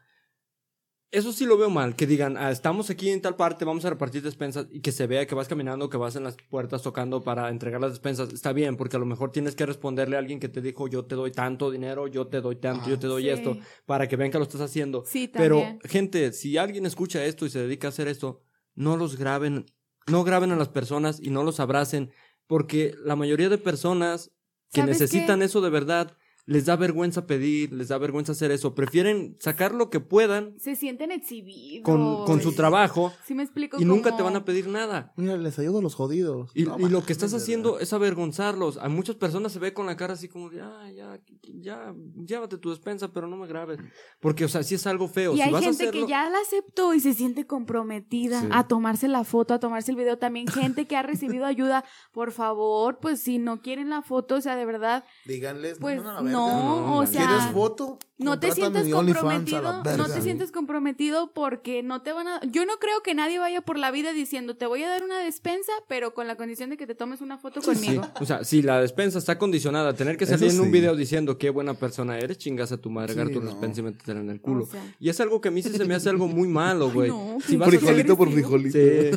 eso sí lo veo mal, que digan, ah, estamos aquí en tal parte, vamos a repartir despensas y que se vea que vas caminando, que vas en las puertas tocando para entregar las despensas. Está bien, porque a lo mejor tienes que responderle a alguien que te dijo, yo te doy tanto dinero, yo te doy tanto, yo te doy Sí. esto, para que vean que lo estás haciendo. Sí, Pero, también. gente, si alguien escucha esto y se dedica a hacer esto, no los graben, no graben a las personas y no los abracen, porque la mayoría de personas que ¿Sabes necesitan qué? eso de verdad, les da vergüenza pedir, les da vergüenza hacer eso, prefieren sacar lo que puedan Se sienten exhibidos. con, con su trabajo Sí me explico y nunca te van a pedir nada. Mira, les ayudo a los jodidos. Y, No y lo que estás haciendo es avergonzarlos. A muchas personas se ve con la cara así como de, ah, ya, ya, llévate tu despensa, pero no me grabes. Porque, o sea, sí es algo feo. Y si hay vas a gente hacerlo, que ya la aceptó y se siente comprometida Sí. a tomarse la foto, a tomarse el video. También gente que ha recibido ayuda. Por favor, pues si no quieren la foto, o sea, de verdad, Díganles, pues no, no, o sea, ¿Quieres foto? no te sientes comprometido, no te sientes comprometido porque no te van a, yo no creo que nadie vaya por la vida diciendo te voy a dar una despensa, pero con la condición de que te tomes una foto Sí, conmigo. o sea, si la despensa está condicionada a tener que Eso salir en un sí. video diciendo qué buena persona eres, chingas a tu madre, Sí, agarra tu no. despensa y métetela en el culo. O sea. Y es algo que a mí sí se me hace algo muy malo, güey. no, si Frijolito por frijolito. Sí.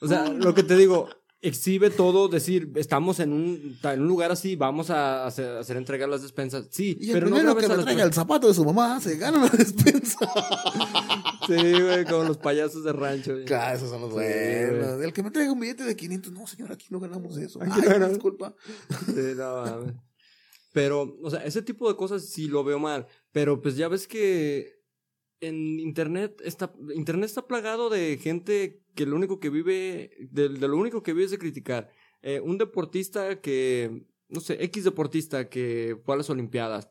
O sea, lo que te digo, exhibe todo, decir, estamos en un, en un lugar así, vamos a hacer, hacer entregar las despensas. Sí, Y el pero no primero grabes que las traiga el zapato de su mamá se gana la despensa. [LAUGHS] Sí, güey, como los payasos de rancho. güey. Claro, esos son los Sí, buenos. El que me traiga un billete de 500. No, señor, aquí no ganamos eso. [LAUGHS] Ay, no disculpa. Sí, no, mames. Pero, o sea, ese tipo de cosas sí lo veo mal. Pero pues ya ves que en internet está, internet está plagado de gente que lo único que vive, de, de lo único que vive es de criticar. Eh, un deportista que, no sé, X deportista que fue a las Olimpiadas.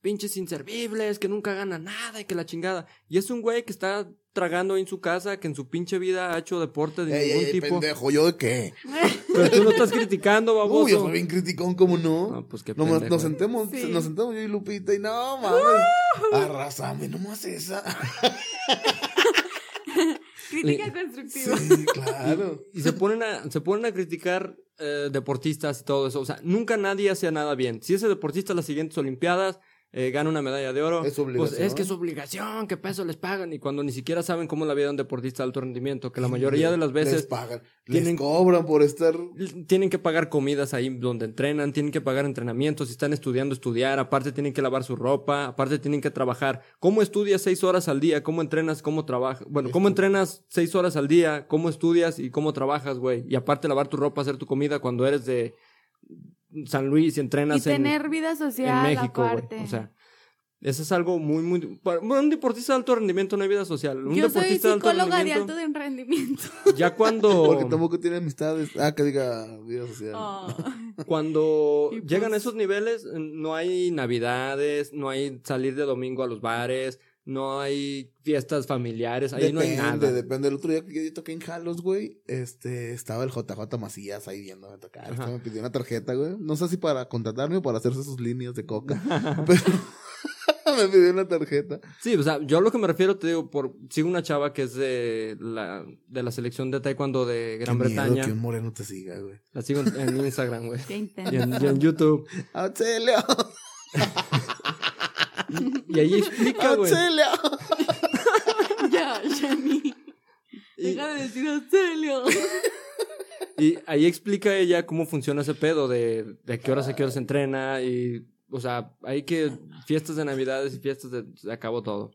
Pinches inservibles, que nunca gana nada y que la chingada. Y es un güey que está tragando en su casa, que en su pinche vida ha hecho deporte de Ey, ningún ey, tipo. pendejo, ¿yo de qué? Pero tú no estás criticando, [LAUGHS] baboso. Uy, yo soy bien criticón, ¿cómo no? No, pues qué Nos, pendejo. nos sentemos, Sí. nos sentamos yo y Lupita y no, mames. [LAUGHS] Arrasame, nomás esa. [LAUGHS] Crítica constructiva. Sí, [LAUGHS] claro. Y se ponen a, se ponen a criticar eh, deportistas y todo eso. O sea, nunca nadie hace nada bien. Si ese deportista las siguientes Olimpiadas eh, gana una medalla de oro. Es Pues es que es obligación, qué peso les pagan. Y cuando ni siquiera saben cómo la vida de un deportista de alto rendimiento, que la mayoría de las veces. Les pagan. Tienen, cobran por estar. Tienen que pagar comidas ahí donde entrenan, tienen que pagar entrenamientos, si están estudiando, estudiar. Aparte tienen que lavar su ropa, aparte tienen que trabajar. ¿Cómo estudias seis horas al día? ¿Cómo entrenas? ¿Cómo trabajas? Bueno, ¿cómo entrenas seis horas al día? ¿Cómo estudias y cómo trabajas, güey? Y aparte lavar tu ropa, hacer tu comida cuando eres de San Luis y entrenas y tener vida social en México, O sea, eso es algo muy, muy... un deportista de alto rendimiento no hay vida social. Un Yo deportista soy psicóloga de alto, rendimiento. [LAUGHS] Ya cuando... [LAUGHS] Porque tampoco tiene amistades. Ah, que diga vida social. Oh. [LAUGHS] Cuando llegan a pues esos niveles, no hay navidades, no hay salir de domingo a los bares, no hay fiestas familiares, ahí no hay nada. Depende, el otro día que yo toqué en Jalos, güey, este, estaba el JJ Macías ahí viéndome tocar, este, me pidió una tarjeta, güey, no sé si para contratarme o para hacerse sus líneas de coca, [LAUGHS] pero [LAUGHS] me pidió una tarjeta. Sí, o sea, yo a lo que me refiero, te digo, por, sigo una chava que es de la, de la selección de taekwondo de Gran Qué Bretaña. Miedo que un moreno te siga, güey. La sigo en, Instagram, güey. y, en, y en YouTube. ¡Auxilio! [LAUGHS] Y ahí explica, güey. [LAUGHS] ya, Jenny. Deja de decir Auxilio. Y ahí explica ella cómo funciona ese pedo de, de qué horas a qué horas se entrena y, o sea, hay que fiestas de navidades y fiestas de, se acabó todo.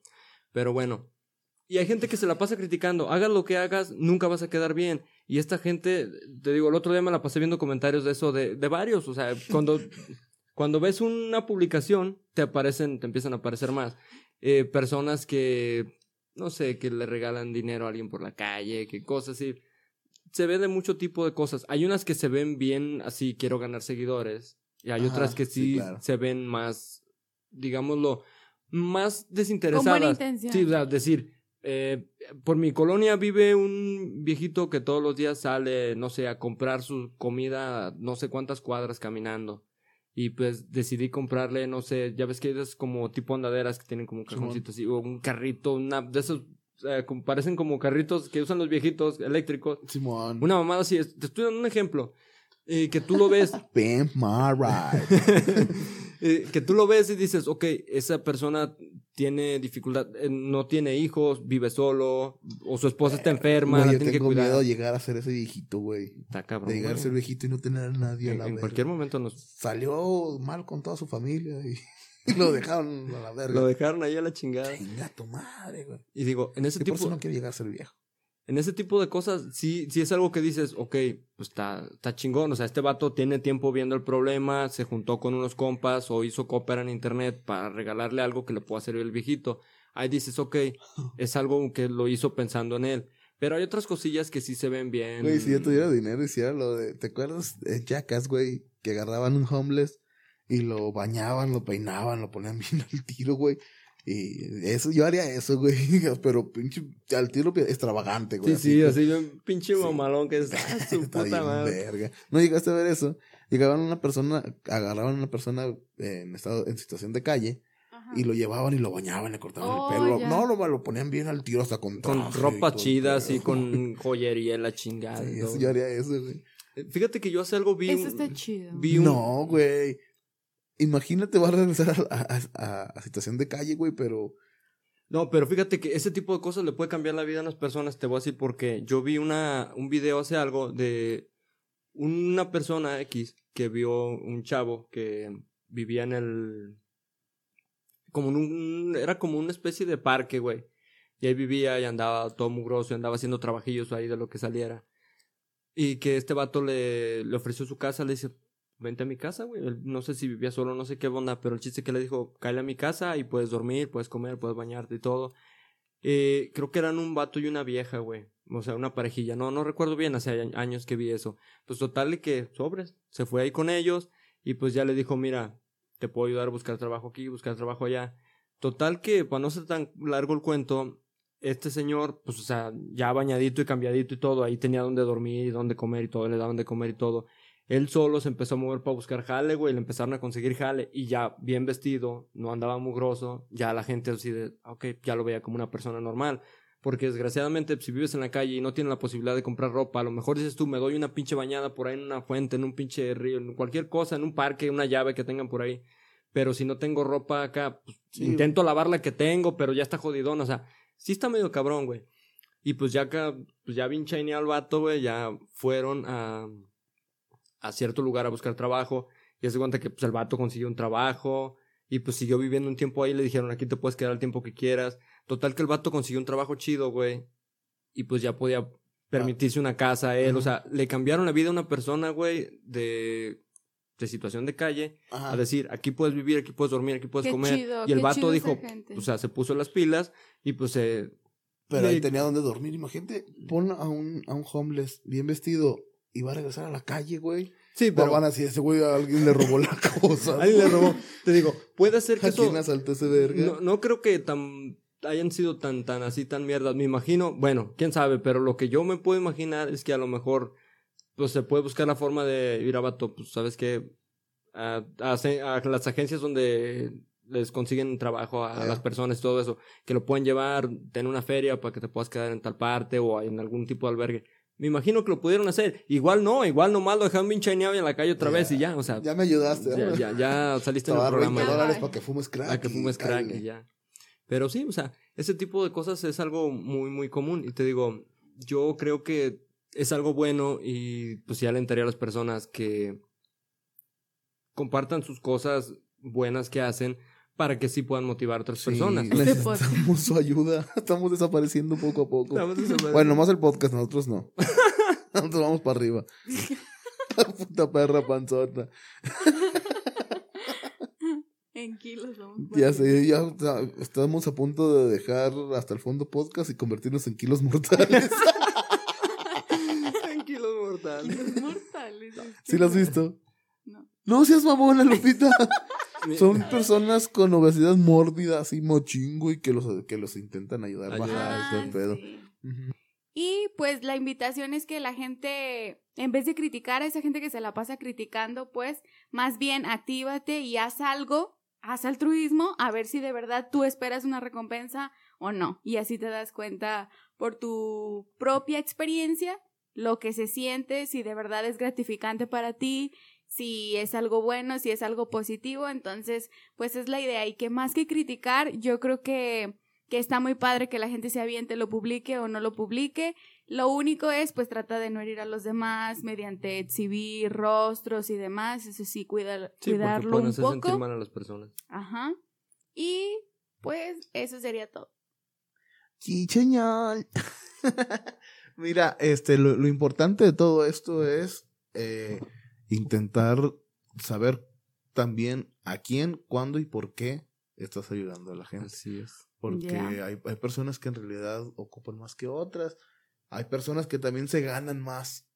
Pero bueno. Y hay gente que se la pasa criticando, hagas lo que hagas, nunca vas a quedar bien. Y esta gente, te digo, el otro día me la pasé viendo comentarios de eso, de, de varios, o sea, cuando cuando ves una publicación, te aparecen, te empiezan a aparecer más. Eh, personas que, no sé, que le regalan dinero a alguien por la calle, que cosas así. Se ve de mucho tipo de cosas. Hay unas que se ven bien así, quiero ganar seguidores. Y hay otras que sí, se ven más, digámoslo, más desinteresadas. Sí, o sea, decir, eh, por mi colonia vive un viejito que todos los días sale, no sé, a comprar su comida no sé cuántas cuadras caminando. Y pues decidí comprarle, no sé, ya ves que es como tipo andaderas que tienen como un cajoncito así, o un carrito, una de esos, parecen como carritos que usan los viejitos eléctricos. Simón. Una mamada así, te estoy dando un ejemplo. Eh, que tú lo ves. [LAUGHS] Pimp my ride. [LAUGHS] Eh, que tú lo ves y dices, ok, esa persona tiene dificultad, eh, no tiene hijos, vive solo, o su esposa está enferma, güey, yo tiene tengo miedo de llegar a ser ese viejito, güey. Está cabrón. De llegar a ser viejito y no tener a nadie en, a la En cualquier momento nos... Salió mal con toda su familia y... [LAUGHS] lo dejaron a la verga. Lo dejaron ahí a la chingada. Chinga tu madre, güey. Y digo, en ese tipo. Por eso no quiere llegar a ser viejo en ese tipo de cosas, sí, sí es algo que dices, ok, pues está, está chingón. O sea, este vato tiene tiempo viendo el problema, se juntó con unos compas o hizo copera en internet para regalarle algo que le pueda servir el viejito. Ahí dices, ok, [LAUGHS] es algo que lo hizo pensando en él. Pero hay otras cosillas que sí se ven bien. Güey, si yo tuviera dinero, hiciera lo de. ¿Te acuerdas de Jackass, güey? Que agarraban un homeless y lo bañaban, lo peinaban, lo ponían [LAUGHS] bien al tiro, güey. Y eso, yo haría eso, güey. [LAUGHS] Pero pinche, al tiro extravagante, güey. Sí, sí, así, un pinche mamalón que es [LAUGHS] ah, su puta madre. Verga. No llegaste a ver eso. Llegaban una persona, agarraban a una persona en estado, en situación de calle. Y lo llevaban y lo bañaban, le cortaban el oh, pelo. No, lo, lo ponían bien al tiro hasta con Con ropa chida, así, con [LAUGHS] joyería, la chingada. Sí, eso, yo haría eso, güey. Eh, fíjate que yo hace algo vi. Eso está chido. Vi un... No, güey. Imagínate, va a regresar a, situación de calle, güey, pero... No, pero fíjate que ese tipo de cosas le puede cambiar la vida a las personas. Te voy a decir porque yo vi una, un video hace algo de una persona X que vio un chavo que vivía en el... Como en un... Era como una especie de parque, güey. Y ahí vivía y andaba todo mugroso y andaba haciendo trabajillos ahí de lo que saliera. Y que este vato le, le ofreció su casa, le dice, vente a mi casa, güey. No sé si vivía solo, no sé qué onda, pero el chiste que le dijo, cállate a mi casa y puedes dormir, puedes comer, puedes bañarte y todo. Eh, creo que eran un vato y una vieja, güey. O sea, una parejilla. No, no recuerdo bien, hace años que vi eso. Pues total de que sobres. Se fue ahí con ellos y pues ya le dijo, mira, te puedo ayudar a buscar trabajo aquí, buscar trabajo allá. Total que, para no ser tan largo el cuento, este señor, pues, o sea, ya bañadito y cambiadito y todo, ahí tenía donde dormir y donde comer y todo, le daban de comer y todo. Él solo se empezó a mover para buscar jale, güey, le empezaron a conseguir jale y ya bien vestido, no andaba mugroso, ya la gente así de, ok, ya lo veía como una persona normal. Porque desgraciadamente, si vives en la calle y no tienes la posibilidad de comprar ropa, a lo mejor dices tú, me doy una pinche bañada por ahí en una fuente, en un pinche río, en cualquier cosa, en un parque, una llave que tengan por ahí. pero si no tengo ropa acá, pues intento lavar la que tengo, pero ya está jodidón, o sea, sí está medio cabrón, güey. Y pues ya acá, pues ya bien al vato, güey, ya fueron a, a cierto lugar a buscar trabajo, y se cuenta que pues el vato consiguió un trabajo, y pues siguió viviendo un tiempo ahí, le dijeron, aquí te puedes quedar el tiempo que quieras. Total que el vato consiguió un trabajo chido, güey, y pues ya podía permitirse una casa a él, o sea, le cambiaron la vida a una persona, güey, de de situación de calle a decir, aquí puedes vivir, aquí puedes dormir, aquí puedes comer. y el vato dijo, o sea, se puso las pilas y pues se... Pero ahí tenía donde dormir, imagínate, pon a un, a un homeless bien vestido y va a regresar a la calle, güey. Sí, pero... Van así, ese güey a alguien le robó la cosa. alguien le robó. Te digo, puede ser que ¿A quién asaltó ese verga? No, no creo que tan hayan sido tan, tan así, tan mierdas. Me imagino, bueno, quién sabe, pero lo que yo me puedo imaginar es que a lo mejor pues se puede buscar la forma de ir a vato, pues sabes que a, a, las agencias donde les consiguen trabajo a, las personas, todo eso, que lo pueden llevar, tener una feria para que te puedas quedar en tal parte o en algún tipo de albergue. Me imagino que lo pudieron hacer. Igual no, igual nomás lo dejaron bien chaneado en la calle otra vez y ya, o sea. Ya me ayudaste. Ya, ya, ya saliste en el programa. dólares para que fumes crack. Para que fumes crack y ya. Pero sí, o sea, ese tipo de cosas es algo muy, muy común. Y te digo, yo creo que es algo bueno y pues ya le entraría a las personas que compartan sus cosas buenas que hacen para que sí puedan motivar a otras personas. Necesitamos su ayuda. [LAUGHS] Estamos desapareciendo poco a poco. Bueno, nomás el podcast, nosotros no. [LAUGHS] nosotros vamos para arriba. Puta perra panzota. En kilos vamos. Ya sé, ya estamos a punto de dejar hasta el fondo podcast y convertirnos en kilos mortales. [LAUGHS] Kilos mortales. ¿Sí lo has visto? No. No seas mamona, Lupita. Son personas con obesidad mórbida, así mochingo, y que los, que los intentan ayudar a bajar este pedo. Y pues la invitación es que la gente, en vez de criticar a esa gente que se la pasa criticando, pues más bien actívate y haz algo, haz altruismo, a ver si de verdad tú esperas una recompensa o no. Y así te das cuenta por tu propia experiencia lo que se siente, si de verdad es gratificante para ti, si es algo bueno, si es algo positivo, entonces pues es la idea y que más que criticar, yo creo que que está muy padre que la gente se aviente, lo publique o no lo publique. Lo único es, pues, trata de no herir a los demás mediante exhibir rostros y demás. Eso sí, cuida, sí, cuidarlo un poco. sentir mal a las personas. Ajá. Y, pues, eso sería todo. Sí, [LAUGHS] Mira, este, lo, importante de todo esto es eh, intentar saber también a quién, cuándo y por qué estás ayudando a la gente. Así es. Porque hay, hay personas que en realidad ocupan más que otras. Hay personas que también se ganan más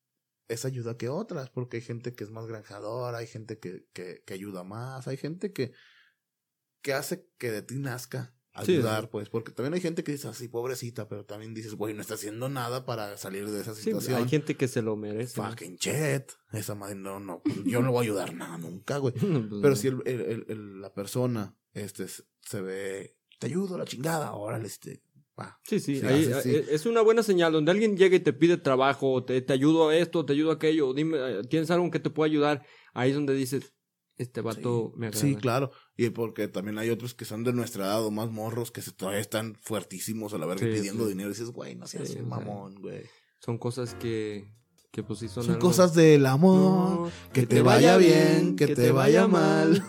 esa ayuda que otras, porque hay gente que es más granjadora, hay gente que, que, que ayuda más, hay gente que, que hace que de ti nazca ayudar, pues, porque también hay gente que dice así, pobrecita, pero también dices, güey, no está haciendo nada para salir de esa situación. hay gente que se lo merece. Fucking chet. Esa madre, no, no, pues, yo no voy a ayudar nada nunca, güey. [LAUGHS] Pues pero si el, el, el, la persona, este, se ve, te ayudo la chingada, órale, este, Sí, sí, eh, es una buena señal. Donde alguien llega y te pide trabajo, te, te ayudo a esto, te ayudo a aquello, dime, eh, tienes algo que te pueda ayudar. Ahí es donde dices, este vato me agrada. Sí, claro. Y porque también hay otros que son de nuestra edad o más morros que se, todavía están fuertísimos a la verga pidiendo dinero. Y dices, güey, no seas un mamón, güey. Son cosas que, que pues sí son. Son cosas del amor. que, te, vaya bien, que, te, vaya mal.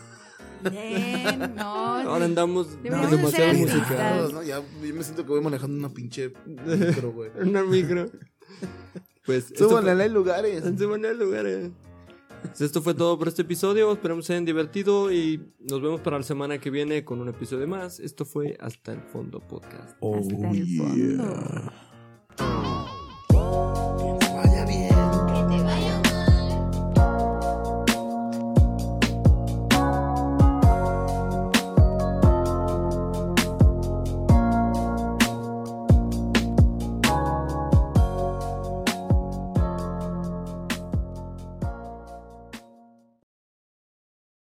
Bien, no. [LAUGHS] Ahora andamos demasiado musicados, ¿no? Ya, yo me siento que voy manejando una pinche [LAUGHS] micro, güey. una micro. Pues. Súbanle lugares. Súbanle lugares. Pues esto fue todo por este episodio. Esperamos que se hayan divertido y nos vemos para la semana que viene con un episodio más. Esto fue Hasta el Fondo Podcast. Oh, Hasta el fondo.